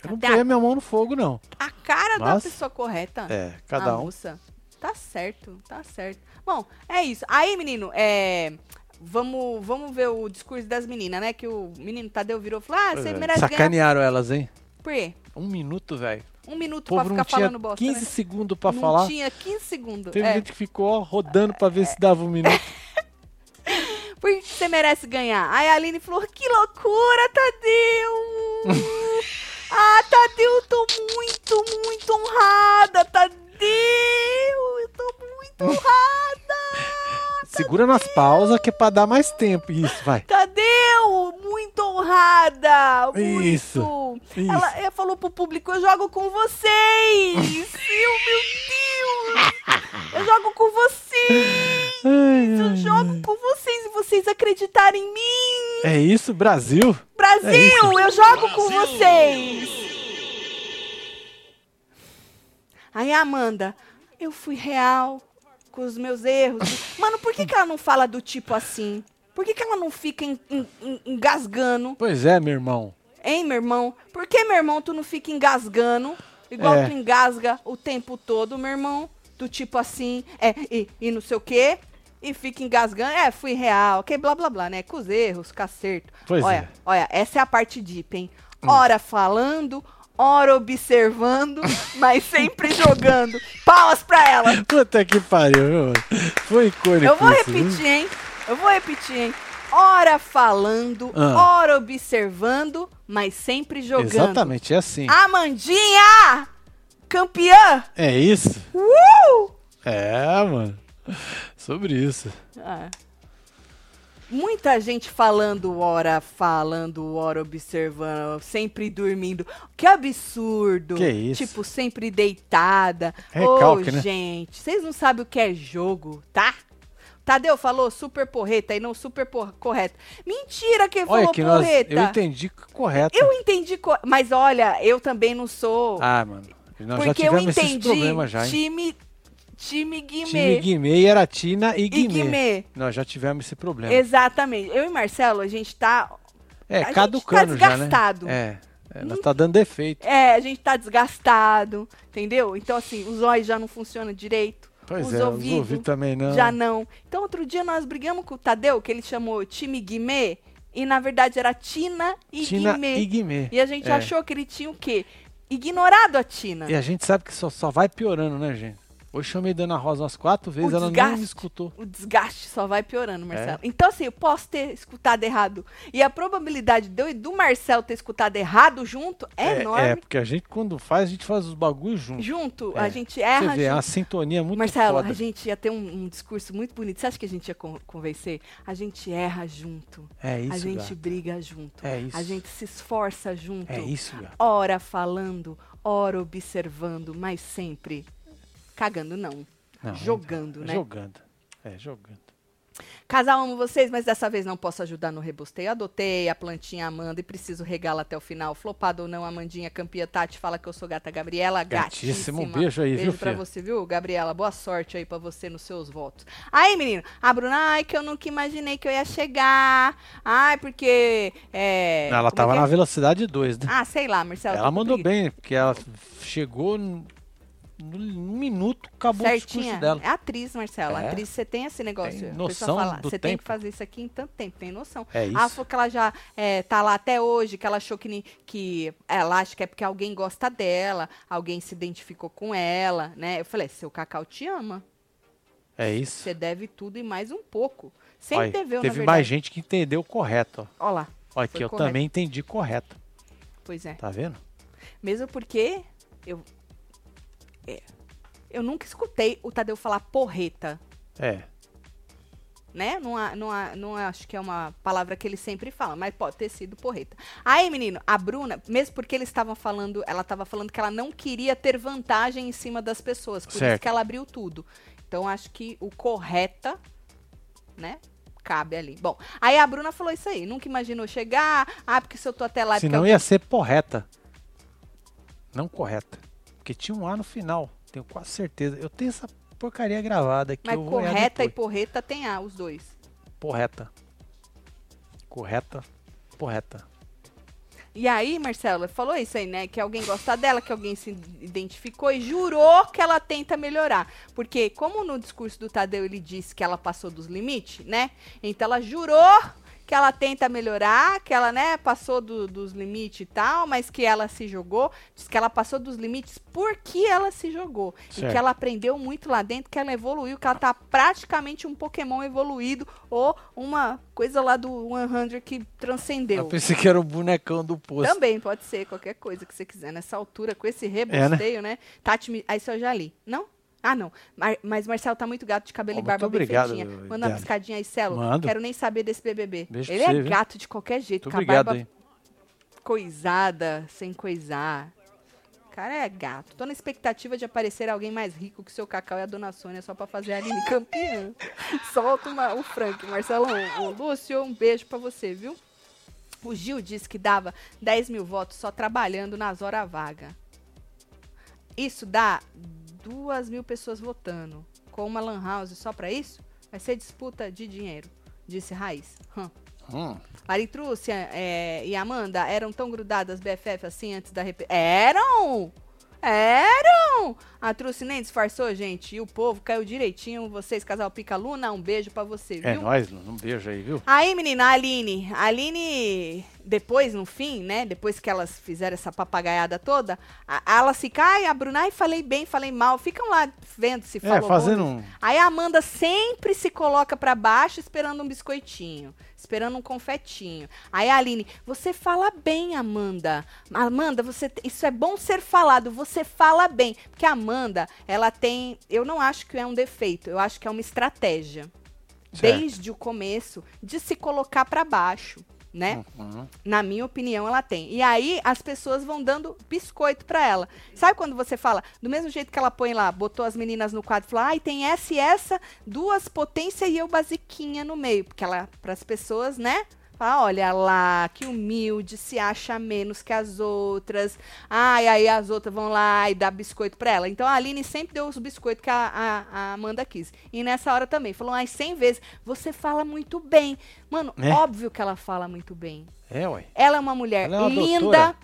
Eu não ponho a minha mão no fogo, não. A cara da Mas- pessoa correta. É, cada a um. moça. Tá certo, tá certo. Bom, é isso. Aí, menino, é. Vamos, vamos ver o discurso das meninas, né? Que o menino Tadeu virou e falou: Ah, você É, merece ganhar. Sacanearam elas, hein? Por quê? Um minuto, velho. Um minuto pra não ficar tinha falando bosta. 15 né? segundos pra não falar. tinha 15 segundos. Teve é. gente que ficou ó, rodando pra ver se dava um minuto. [laughs] Por que você merece ganhar? Aí a Aline falou: Que loucura, Tadeu! [laughs] ah, Tadeu, eu tô muito, muito honrada, Tadeu! Eu tô muito honrada! Segura nas pausas que é pra dar mais tempo. Isso, vai. Tadeu, muito honrada! Muito. Isso, isso. Ela, ela falou pro público: Eu jogo com vocês! eu, meu Deus! Eu jogo com vocês! Ai, Eu ai, jogo com vocês e vocês acreditarem em mim! É isso, Brasil? Brasil, É isso. eu jogo com vocês! Aí a Amanda, eu fui real com os meus erros. Mano, por que, que ela não fala do tipo assim? Por que, que ela não fica en- en- en- engasgando? Pois é, meu irmão. Hein, meu irmão? Por que, meu irmão, tu não fica engasgando? Igual É. tu engasga o tempo todo, meu irmão? Do tipo assim, é, e, e não sei o quê. E fica engasgando. É, fui real, que blá blá blá, né? Com os erros, com acerto. Pois olha, é. Hum. olha, essa é a parte deep, hein? Ora falando, ora observando, [laughs] mas sempre jogando. Palmas pra ela. Puta que pariu, meu. Foi icônico Eu vou isso, repetir, hein? Eu vou repetir, hein? Ora falando, Ah. ora observando, mas sempre jogando. Exatamente, é assim. Amandinha! Campeã! É isso? Uh! É, mano. [laughs] Sobre isso. Ah. Muita gente falando, ora falando, ora observando, sempre dormindo. Que absurdo! Que isso? Tipo, sempre deitada. Recalque, Ô, né? gente, vocês não sabem o que é jogo, tá? Tadeu falou super porreta e não super por correta. Mentira que ele Olha falou que nós, porreta. eu entendi correto. Eu entendi, co- mas olha, eu também não sou. Ah, mano. Nós já porque eu tivemos esses entendi problemas já, hein? time, time Guimê. Time Guimê e era Tina e e Guimê. Guimê. Nós já tivemos esse problema. Exatamente. Eu e Marcelo, a gente tá. é, a gente caducando tá já, né? desgastado. É, é, nós tá dando defeito. É, a gente tá desgastado, entendeu? Então, assim, os olhos já não funcionam direito. Pois os é, ouvidos os ouvidos também não. Já não. Então, outro dia nós brigamos com o Tadeu, que ele chamou time Guimê, e na verdade era Tina e Tina Guimê. e Guimê. E a gente É. achou que ele tinha o quê? Ignorado a Tina. E a gente sabe que só, só vai piorando, né, gente? Hoje chamei Dona Rosa umas quatro vezes, O ela desgaste. não me escutou. O desgaste só vai piorando, Marcelo. É. Então, assim, eu posso ter escutado errado. E a probabilidade de eu e do Marcelo ter escutado errado junto é, enorme. É, porque a gente, quando faz, a gente faz os bagulhos juntos. Junto, É. a gente Você erra vê, é uma junto. sintonia muito Marcelo, foda. a gente ia ter um, um discurso muito bonito. Você acha que a gente ia con- convencer? A gente erra junto. É isso, a gente gato. briga junto. É isso. A gente se esforça junto. É isso, gato. Ora falando, ora observando, mas sempre cagando não. Não, jogando, é, né? Jogando. É, jogando. Casal, amo vocês, mas dessa vez não posso ajudar no rebosteio. Adotei a plantinha Amanda e preciso regá-la até o final. Flopado ou não, Amandinha, campeã Tati, fala que eu sou gata Gabriela. Gatíssimo, Gatíssima. um beijo aí, Beijo viu, pra filha? você, viu, Gabriela? Boa sorte aí pra você nos seus votos. Aí, menino, a Bruna, ai, que eu nunca imaginei que eu ia chegar. Ai, porque. É, ela é tava é? na velocidade 2, né? Ah, sei lá, Marcelo. ela com mandou bem, porque ela chegou num minuto, acabou o Certinha. discurso dela. É atriz, Marcela. É. Atriz, você tem esse negócio. Tem noção pessoa fala, do Você tem que fazer isso aqui em tanto tempo, tem noção. É isso. Ela falou que ela já é, tá lá até hoje, que ela achou que, que ela acha que é porque alguém gosta dela, alguém se identificou com ela, né? Eu falei, seu Cacau te ama. É isso. Você deve tudo e mais um pouco. Sempre Olha, deveu, teve mais gente que entendeu correto. Olha lá. Olha que eu correto. também entendi correto. Pois é. Tá vendo? Mesmo porque eu. É, eu nunca escutei o Tadeu falar porreta. É. né? Não, não, não acho que é uma palavra que ele sempre fala, mas pode ter sido porreta. Aí, menino, a Bruna, mesmo porque eles estavam falando, ela estava falando que ela não queria ter vantagem em cima das pessoas, por isso Certo. que ela abriu tudo. Então, acho que o correta, né? Cabe ali. Bom, aí a Bruna falou isso aí. Nunca imaginou chegar. Ah, porque se eu tô até lá. porque Senão alguém- ia ser porreta. Não correta. Porque tinha um A no final. Tenho quase certeza. Eu tenho essa porcaria gravada aqui. Mas correta e porreta tem A, os dois. Porreta. Correta. Porreta. E aí, Marcelo, falou isso aí, né? Que alguém gosta dela, que alguém se identificou e jurou que ela tenta melhorar. Porque, como no discurso do Tadeu ele disse que ela passou dos limites, né? Então ela jurou que ela tenta melhorar, que ela, né, passou do- dos limites e tal, mas que ela se jogou. Diz que ela passou dos limites porque ela se jogou. E Certo. que ela aprendeu muito lá dentro, que ela evoluiu, que ela tá praticamente um Pokémon evoluído ou uma coisa lá do 100 que transcendeu. Eu pensei que era o bonecão do poço. Também pode ser, qualquer coisa que você quiser. Nessa altura, com esse É, rebosteio, né? Tati, aí eu já li. Não? Ah, não. Mar- Mas Marcelo tá muito gato de cabelo Ó, e barba bem obrigado, feitinha. Manda uma piscadinha aí, Celo. Mando. Quero nem saber desse BBB. Beijo Ele é você, viu? gato de qualquer jeito, Muito com a obrigado barba aí. coisada, sem coisar. Cara é gato. Tô na expectativa de aparecer alguém mais rico que o seu Cacau e a Dona Sônia só pra fazer a Aline campeã. [laughs] Solta uma- o Frank. Marcelão, o Lúcio, um beijo pra você, viu? O Gil disse que dava 10 mil votos só trabalhando nas horas vagas. Isso dá duas mil pessoas votando. Com uma lan house só pra isso? Vai ser disputa de dinheiro, disse Raiz. Hum. Hum, é, e Amanda eram tão grudadas BFF assim antes da rep... Eram! Eram! A Trúcia nem disfarçou, gente. E o povo caiu direitinho. Vocês, casal Pica Luna, um beijo pra você, é viu? nóis, Lu. Um beijo aí, viu? Aí, menina, a Aline. A Aline, depois, no fim, né? Depois que elas fizeram essa papagaiada toda, a, a ela se cai, a Bruna, ai, falei bem, falei mal. Ficam lá vendo se É, falou fazendo bom. um. Aí a Amanda sempre se coloca pra baixo esperando um biscoitinho, esperando um confetinho. Aí a Aline, você fala bem, Amanda. Amanda, você isso é bom ser falado, você fala bem. Porque a Amanda, ela tem, eu não acho que é um defeito, eu acho que é uma estratégia. Certo. Desde o começo de se colocar pra baixo, né? Uhum. Na minha opinião, ela tem. E aí as pessoas vão dando biscoito pra ela. Sabe quando você fala, do mesmo jeito que ela põe lá, botou as meninas no quadro e falou: ai, tem essa e essa, duas potência e eu basiquinha no meio. Porque ela, pras pessoas, né? Fala, olha lá, que humilde, se acha menos que as outras. Ai, aí as outras vão lá e dá biscoito pra ela. Então a Aline sempre deu os biscoitos que a, a- a Amanda quis. E nessa hora também, falou, ai, 100 vezes, você fala muito bem. Mano, Né? óbvio que ela fala muito bem. É, ué. Ela é uma mulher é uma linda. doutora.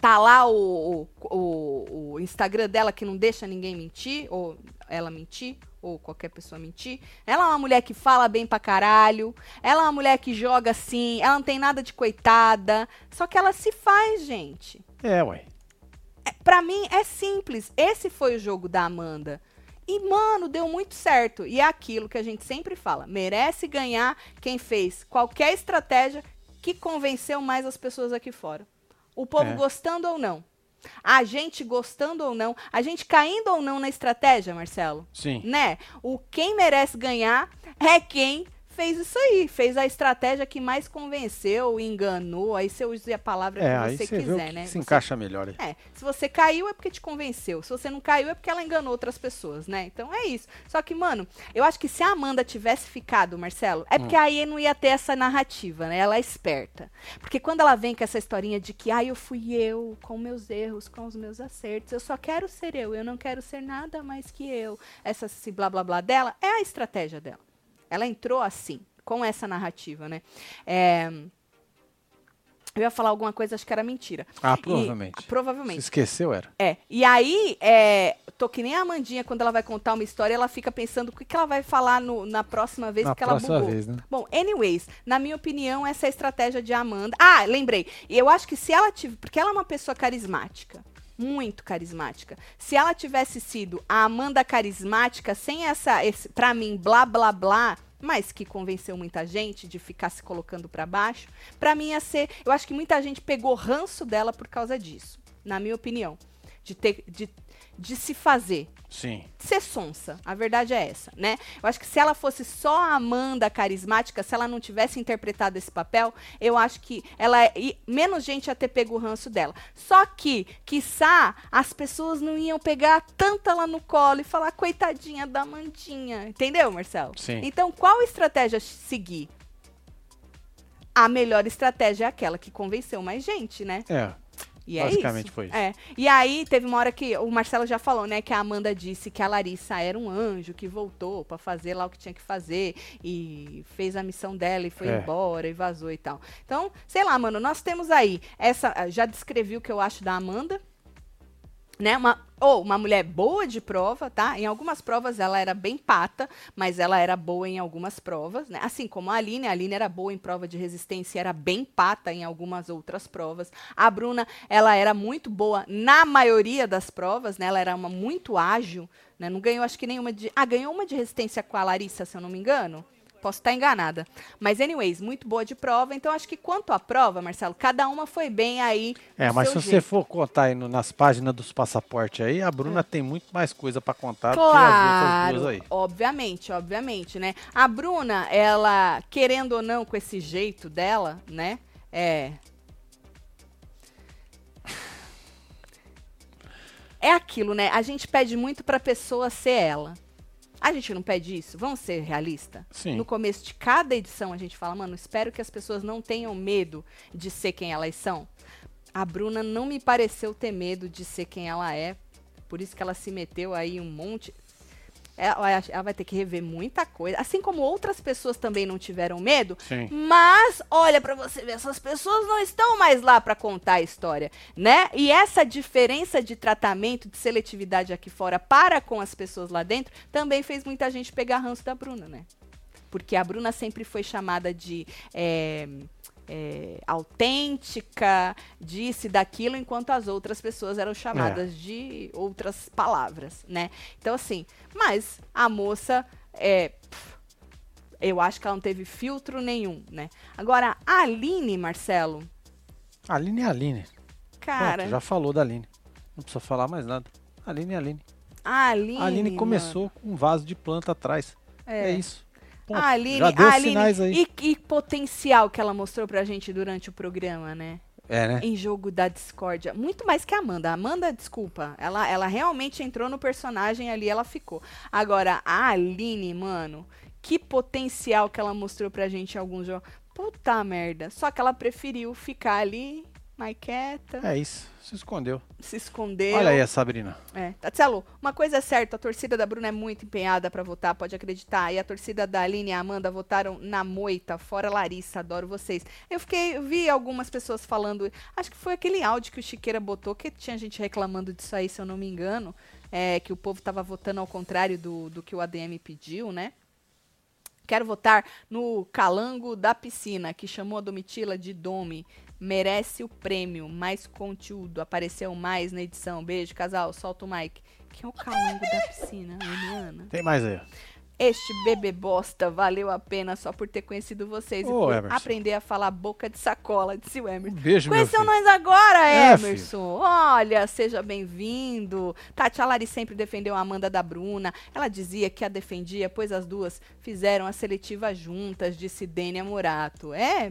Tá lá o, o, o- o Instagram dela que não deixa ninguém mentir, ou ela mentir, ou qualquer pessoa mentir. Ela é uma mulher que fala bem pra caralho. Ela é uma mulher que joga assim. Ela não tem nada de coitada. Só que ela se faz, gente. É, ué. É, pra mim é simples. Esse foi o jogo da Amanda. E, mano, deu muito certo. E é aquilo que a gente sempre fala: merece ganhar quem fez qualquer estratégia que convenceu mais as pessoas aqui fora. O povo É. gostando ou não. A gente gostando ou não. A gente caindo ou não na estratégia, Marcelo. Sim. Né? O quem merece ganhar é quem fez isso aí. Fez a estratégia que mais convenceu, enganou. Aí você usa a palavra É, que você quiser, que né? se Você encaixa melhor aí. é, se você caiu é porque te convenceu. Se você não caiu é porque ela enganou outras pessoas, né? Então é isso. Só que, mano, eu acho que se a Amanda tivesse ficado, Marcelo, é porque aí não ia ter essa narrativa, né? Ela é esperta. Porque quando ela vem com essa historinha de que, ah, eu fui eu, com meus erros, com os meus acertos, eu só quero ser eu, eu não quero ser nada mais que eu. Essa blá blá blá dela é a estratégia dela. Ela entrou assim, com essa narrativa, né? É, Eu ia falar alguma coisa, acho que era mentira. Ah, E- provavelmente. provavelmente. Se esqueceu, era. É. E aí, é, tô que nem a Amandinha, quando ela vai contar uma história, ela fica pensando o que, que ela vai falar no- na próxima vez Na que ela próxima bugou. vez, né? Bom, anyways, na minha opinião, essa é a estratégia de Amanda. Ah, lembrei. E eu acho que se ela tivesse. Porque ela é uma pessoa carismática. Muito carismática. Se ela tivesse sido a Amanda carismática, sem essa, esse, pra mim, blá blá blá, mas que convenceu muita gente de ficar se colocando pra baixo, pra mim ia ser. Eu acho que muita gente pegou ranço dela por causa disso, na minha opinião. De, ter, de, de se fazer Sim. ser sonsa. A verdade é essa, né? Eu acho que se ela fosse só a Amanda carismática, se ela não tivesse interpretado esse papel, eu acho que ela e menos gente ia ter pego o ranço dela. Só que, quiçá, as pessoas não iam pegar tanto ela no colo e falar coitadinha da Amandinha. Entendeu, Marcelo? Sim. Então, qual estratégia seguir? A melhor estratégia é aquela que convenceu mais gente, né? É. E é Basicamente isso. foi isso. É. E aí teve uma hora que o Marcelo já falou, né, que a Amanda disse que a Larissa era um anjo que voltou pra fazer lá o que tinha que fazer e fez a missão dela e foi É. embora e vazou e tal. Então, sei lá, mano, nós temos aí essa já descrevi o que eu acho da Amanda, né? Uma, ou uma mulher boa de prova, tá? Em algumas provas ela era bem pata, mas ela era boa em algumas provas, né? Assim como a Aline, a Aline era boa em prova de resistência, era bem pata em algumas outras provas. A Bruna, ela era muito boa na maioria das provas, né? Ela era uma muito ágil, né? Não ganhou acho que nenhuma de, ah, ganhou uma de resistência com a Larissa, se eu não me engano. Posso estar enganada. Mas, anyways, muito boa de prova. Então, acho que quanto à prova, Marcelo, cada uma foi bem aí. É, mas se seu você jeito. for contar aí no- nas páginas dos passaportes aí, a Bruna tem muito mais coisa pra contar do que as Claro, duas aí. obviamente, obviamente, né? A Bruna, ela, querendo ou não, com esse jeito dela, né? É. É aquilo, né? A gente pede muito pra pessoa ser ela. A gente não pede isso? Vamos ser realista? Sim. No começo de cada edição a gente fala, mano, espero que as pessoas não tenham medo de ser quem elas são. A Bruna não me pareceu ter medo de ser quem ela é. Por isso que ela se meteu aí um monte. Ela, ela vai ter que rever muita coisa. Assim como outras pessoas também não tiveram medo. Sim. Mas, olha pra você ver, essas pessoas não estão mais lá pra contar a história, né? E essa diferença de tratamento, de seletividade aqui fora para com as pessoas lá dentro, também fez muita gente pegar ranço da Bruna, né? Porque a Bruna sempre foi chamada de é, é, autêntica, disso e daquilo, enquanto as outras pessoas eram chamadas de outras palavras, né? Então, assim, mas a moça, é, pff, eu acho que ela não teve filtro nenhum, né? Agora, a Aline, Marcelo, Aline é Aline. cara, Pronto, já falou da Aline. Não precisa falar mais nada. Aline é Aline. a Aline. A Aline começou com um vaso de planta atrás. É, É. isso. Ponto. A Aline, já deu Aline sinais aí. E, e potencial que ela mostrou pra gente durante o programa, né? É, né? em jogo da discórdia. Muito mais que a Amanda. A Amanda, desculpa, ela, ela realmente entrou no personagem ali, ela ficou. Agora, a Aline, mano, que potencial que ela mostrou pra gente em alguns jogos. Puta merda. Só que ela preferiu ficar ali, mais quieta, É isso. Se escondeu. se escondeu. Olha aí a Sabrina. É. Tatselo, uma coisa é certa, a torcida da Bruna é muito empenhada pra votar, pode acreditar. E a torcida da Aline e a Amanda votaram na moita, fora Larissa, adoro vocês. Eu fiquei, eu vi algumas pessoas falando, acho que foi aquele áudio que o Chiqueira botou, que tinha gente reclamando disso aí, se eu não me engano, é, que o povo tava votando ao contrário do, do que o ADM pediu, né? Quero votar no Calango da Piscina, que chamou a Domitila de Domi. Merece o prêmio, mais conteúdo. Apareceu mais na edição. Beijo, casal. Solta o mic. Quem é o Calango da Piscina, Eliana? Tem mais aí. Este bebê bosta valeu a pena só por ter conhecido vocês e por Emerson. aprender a falar boca de sacola, disse o Um Emerson. beijo, meu Conheceu filho. nós agora, É, Emerson. Olha, seja bem-vindo. Tati Alari sempre defendeu a Amanda da Bruna. Ela dizia que a defendia, pois as duas fizeram a seletiva juntas, disse Dênia Morato. É,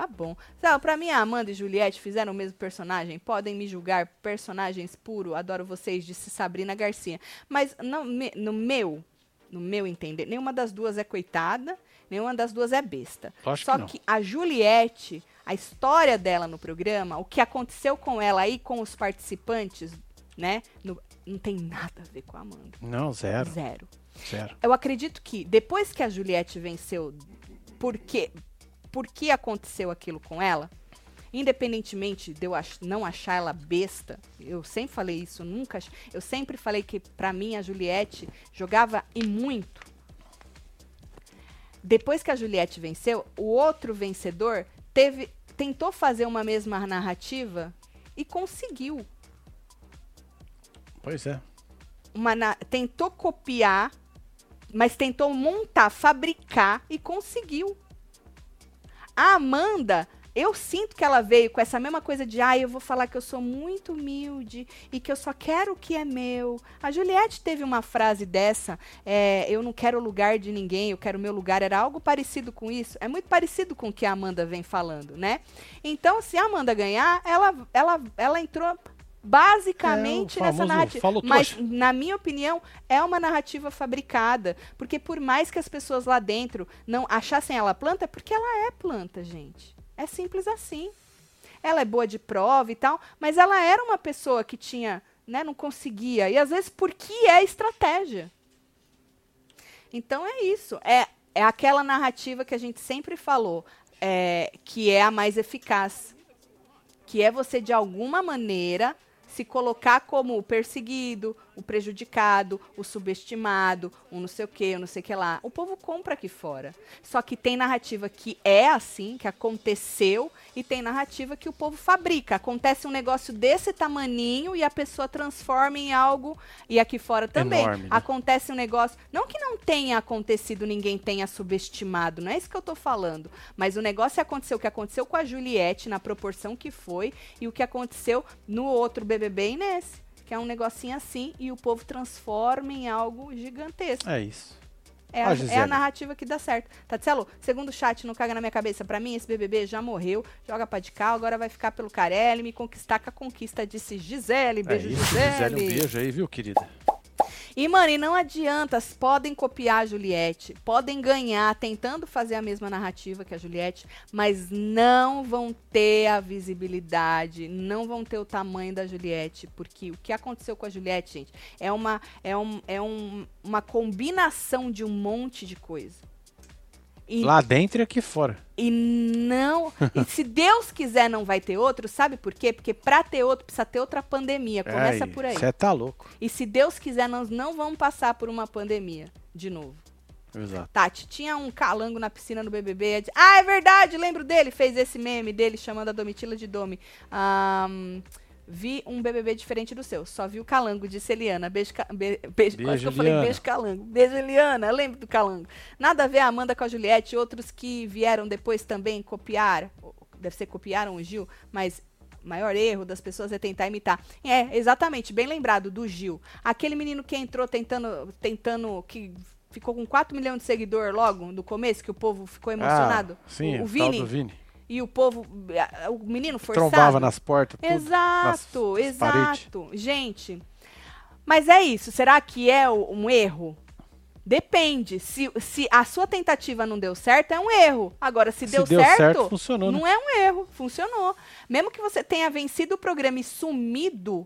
tá bom. Sabe, pra mim, a Amanda e Juliette fizeram o mesmo personagem. Podem me julgar personagens puro. Adoro vocês, disse Sabrina Garcia. Mas não, me- no meu, no meu entender, nenhuma das duas é coitada, nenhuma das duas é besta. Lógico Só que não. que a Juliette, a história dela no programa, o que aconteceu com ela aí com os participantes, né? no- não tem nada a ver com a Amanda. Não, zero. Zero. Zero. Eu acredito que depois que a Juliette venceu, porque por que aconteceu aquilo com ela? Independentemente de eu não achar ela besta, eu sempre falei isso, nunca. Eu sempre falei que pra mim a Juliette jogava e muito. Depois que a Juliette venceu, o outro vencedor teve tentou fazer uma mesma narrativa e conseguiu. Pois é. uma na- tentou copiar, mas tentou montar, fabricar e conseguiu. A Amanda, eu sinto que ela veio com essa mesma coisa de, ah, eu vou falar que eu sou muito humilde e que eu só quero o que é meu. A Juliette teve uma frase dessa, é, eu não quero lugar de ninguém, eu quero meu lugar. Era algo parecido com isso. É muito parecido com o que a Amanda vem falando, né? Então, se a Amanda ganhar, ela, ela, ela entrou basicamente É, nessa narrativa. falo Mas, na minha opinião, é uma narrativa fabricada. Porque por mais que as pessoas lá dentro não achassem ela planta, é porque ela é planta, gente. É simples assim. ela é boa de prova e tal, mas ela era uma pessoa que tinha, né, não conseguia. E às vezes porque é estratégia. Então é isso. É, é aquela narrativa que a gente sempre falou, é, que é a mais eficaz. Que é você, de alguma maneira, se colocar como o perseguido, o prejudicado, o subestimado, o não sei o que, o não sei o que lá. O povo compra aqui fora. Só que tem narrativa que é assim, que aconteceu, e tem narrativa que o povo fabrica. Acontece um negócio desse tamaninho e a pessoa transforma em algo, e aqui fora também. Enorme, né? Acontece um negócio. Não que não tenha acontecido, ninguém tenha subestimado, não é isso que eu tô falando. Mas o negócio aconteceu o que aconteceu com a Juliette, na proporção que foi, e o que aconteceu no outro BBB e nesse. Que é um negocinho assim e o povo transforma em algo gigantesco. É isso. É, a, é a narrativa que dá certo. Tatselo, segundo o chat, não caga na minha cabeça. Pra mim, esse BBB já morreu. Joga pra de cá, agora vai ficar pelo Carelli. Me conquistar com a conquista, disse Gisele. Beijo, é isso, Gisele. Gisele. Um beijo aí, viu, querida? E, mano, e não adianta, podem copiar a Juliette, podem ganhar tentando fazer a mesma narrativa que a Juliette, mas não vão ter a visibilidade, não vão ter o tamanho da Juliette, porque o que aconteceu com a Juliette, gente, é uma, é um, é um, uma combinação de um monte de coisa. E, Lá dentro e aqui fora. e não. e se Deus quiser, não vai ter outro, sabe por quê? Porque pra ter outro precisa ter outra pandemia. Começa por aí. Você tá louco. E se Deus quiser, nós não vamos passar por uma pandemia de novo. Exato. Tati, tinha um calango na piscina no BBB. é Ah, é verdade, lembro dele. Fez esse meme dele chamando a Domitila de Domi. Ahn, vi um BBB diferente do seu. Só vi o calango, disse Eliana. Beijo, ca- be- beijo, Beijo, quase que eu falei beijo calango. Beijo, Eliana. Lembro do calango. Nada a ver a Amanda com a Juliette. Outros que vieram depois também copiar. Deve ser copiaram o Gil, mas o maior erro das pessoas é tentar imitar. É, exatamente, bem lembrado do Gil. Aquele menino que entrou tentando, tentando que ficou com 4 milhões de seguidor logo no começo, que o povo ficou emocionado. Ah, sim, o, o o Vini do Vini. E o povo, o menino forçado. Trombava nas portas, tudo. Exato, nas exato. Gente, mas é isso. Será que é um erro? Depende. Se, se a sua tentativa não deu certo, é um erro. Agora, se, Se deu, deu certo, certo, funcionou, né? não é um erro. Funcionou. Mesmo que você tenha vencido o programa e sumido,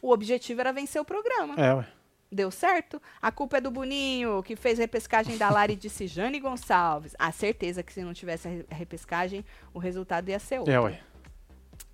o objetivo era vencer o programa. É, ué. Deu certo? A culpa é do Boninho, que fez repescagem da Lari disse Jane Gonçalves. A certeza que se não tivesse a re- a repescagem, o resultado ia ser outro. É, ué.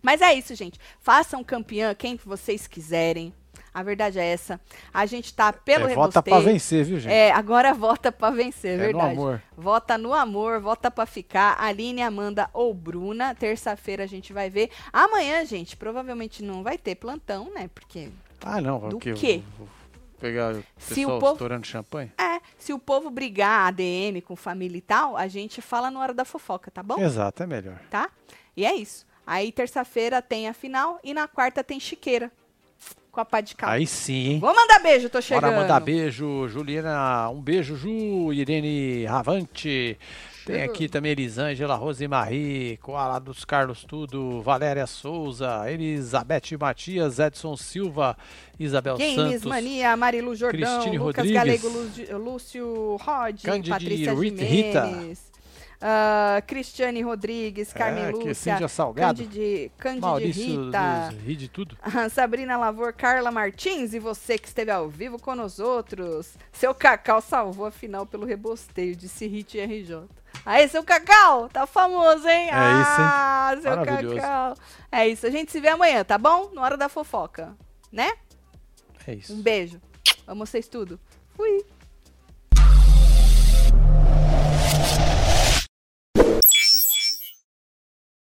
Mas é isso, gente. Façam campeã quem que vocês quiserem. A verdade é essa. A gente tá pelo É, vota pra vencer, viu, gente? É, agora vota pra vencer, É no verdade. amor. Vota no amor, vota pra ficar. Aline, Amanda ou Bruna. Terça-feira a gente vai ver. Amanhã, gente, provavelmente não vai ter plantão, né? Porque Ah, não. Do porque eu quê? vou- vou pegar o Se pessoal o povo- estourando champanhe? É, se o povo brigar ADM com família e tal, a gente fala na hora da fofoca, tá bom? Exato, é melhor. Tá? E é isso. Aí terça-feira tem a final e na quarta tem chiqueira. Com a pá de cal. Aí sim, hein? Vou mandar beijo, tô chegando. Bora mandar beijo, Juliana. Um beijo, Ju. Irene Ravante. Tem Chegou. aqui também Elisângela Rosemarie, Koala dos Carlos Tudo, Valéria Souza, Elizabeth Matias, Edson Silva, Isabel Games Santos, Mania, Marilu Jordão, Cristine Lucas Rodrigues. Galego, Lúcio- Rod, Candide Patrícia Rit- Jimenez, ah, Cristiane Rodrigues, Carmen é, Lúcia, Candide, Candide Maurício Rita, Tudo. [laughs] Sabrina Lavor, Carla Martins e você que esteve ao vivo com nós outros. Seu Cacau salvou a final pelo rebosteio, disse Hit RJ. Aí, seu Cacau, tá famoso, hein? É ah, seu Maravilhoso. Cacau. É isso, a gente se vê amanhã, tá bom? Na hora da fofoca, né? É isso. Um beijo. Amo vocês tudo. Fui.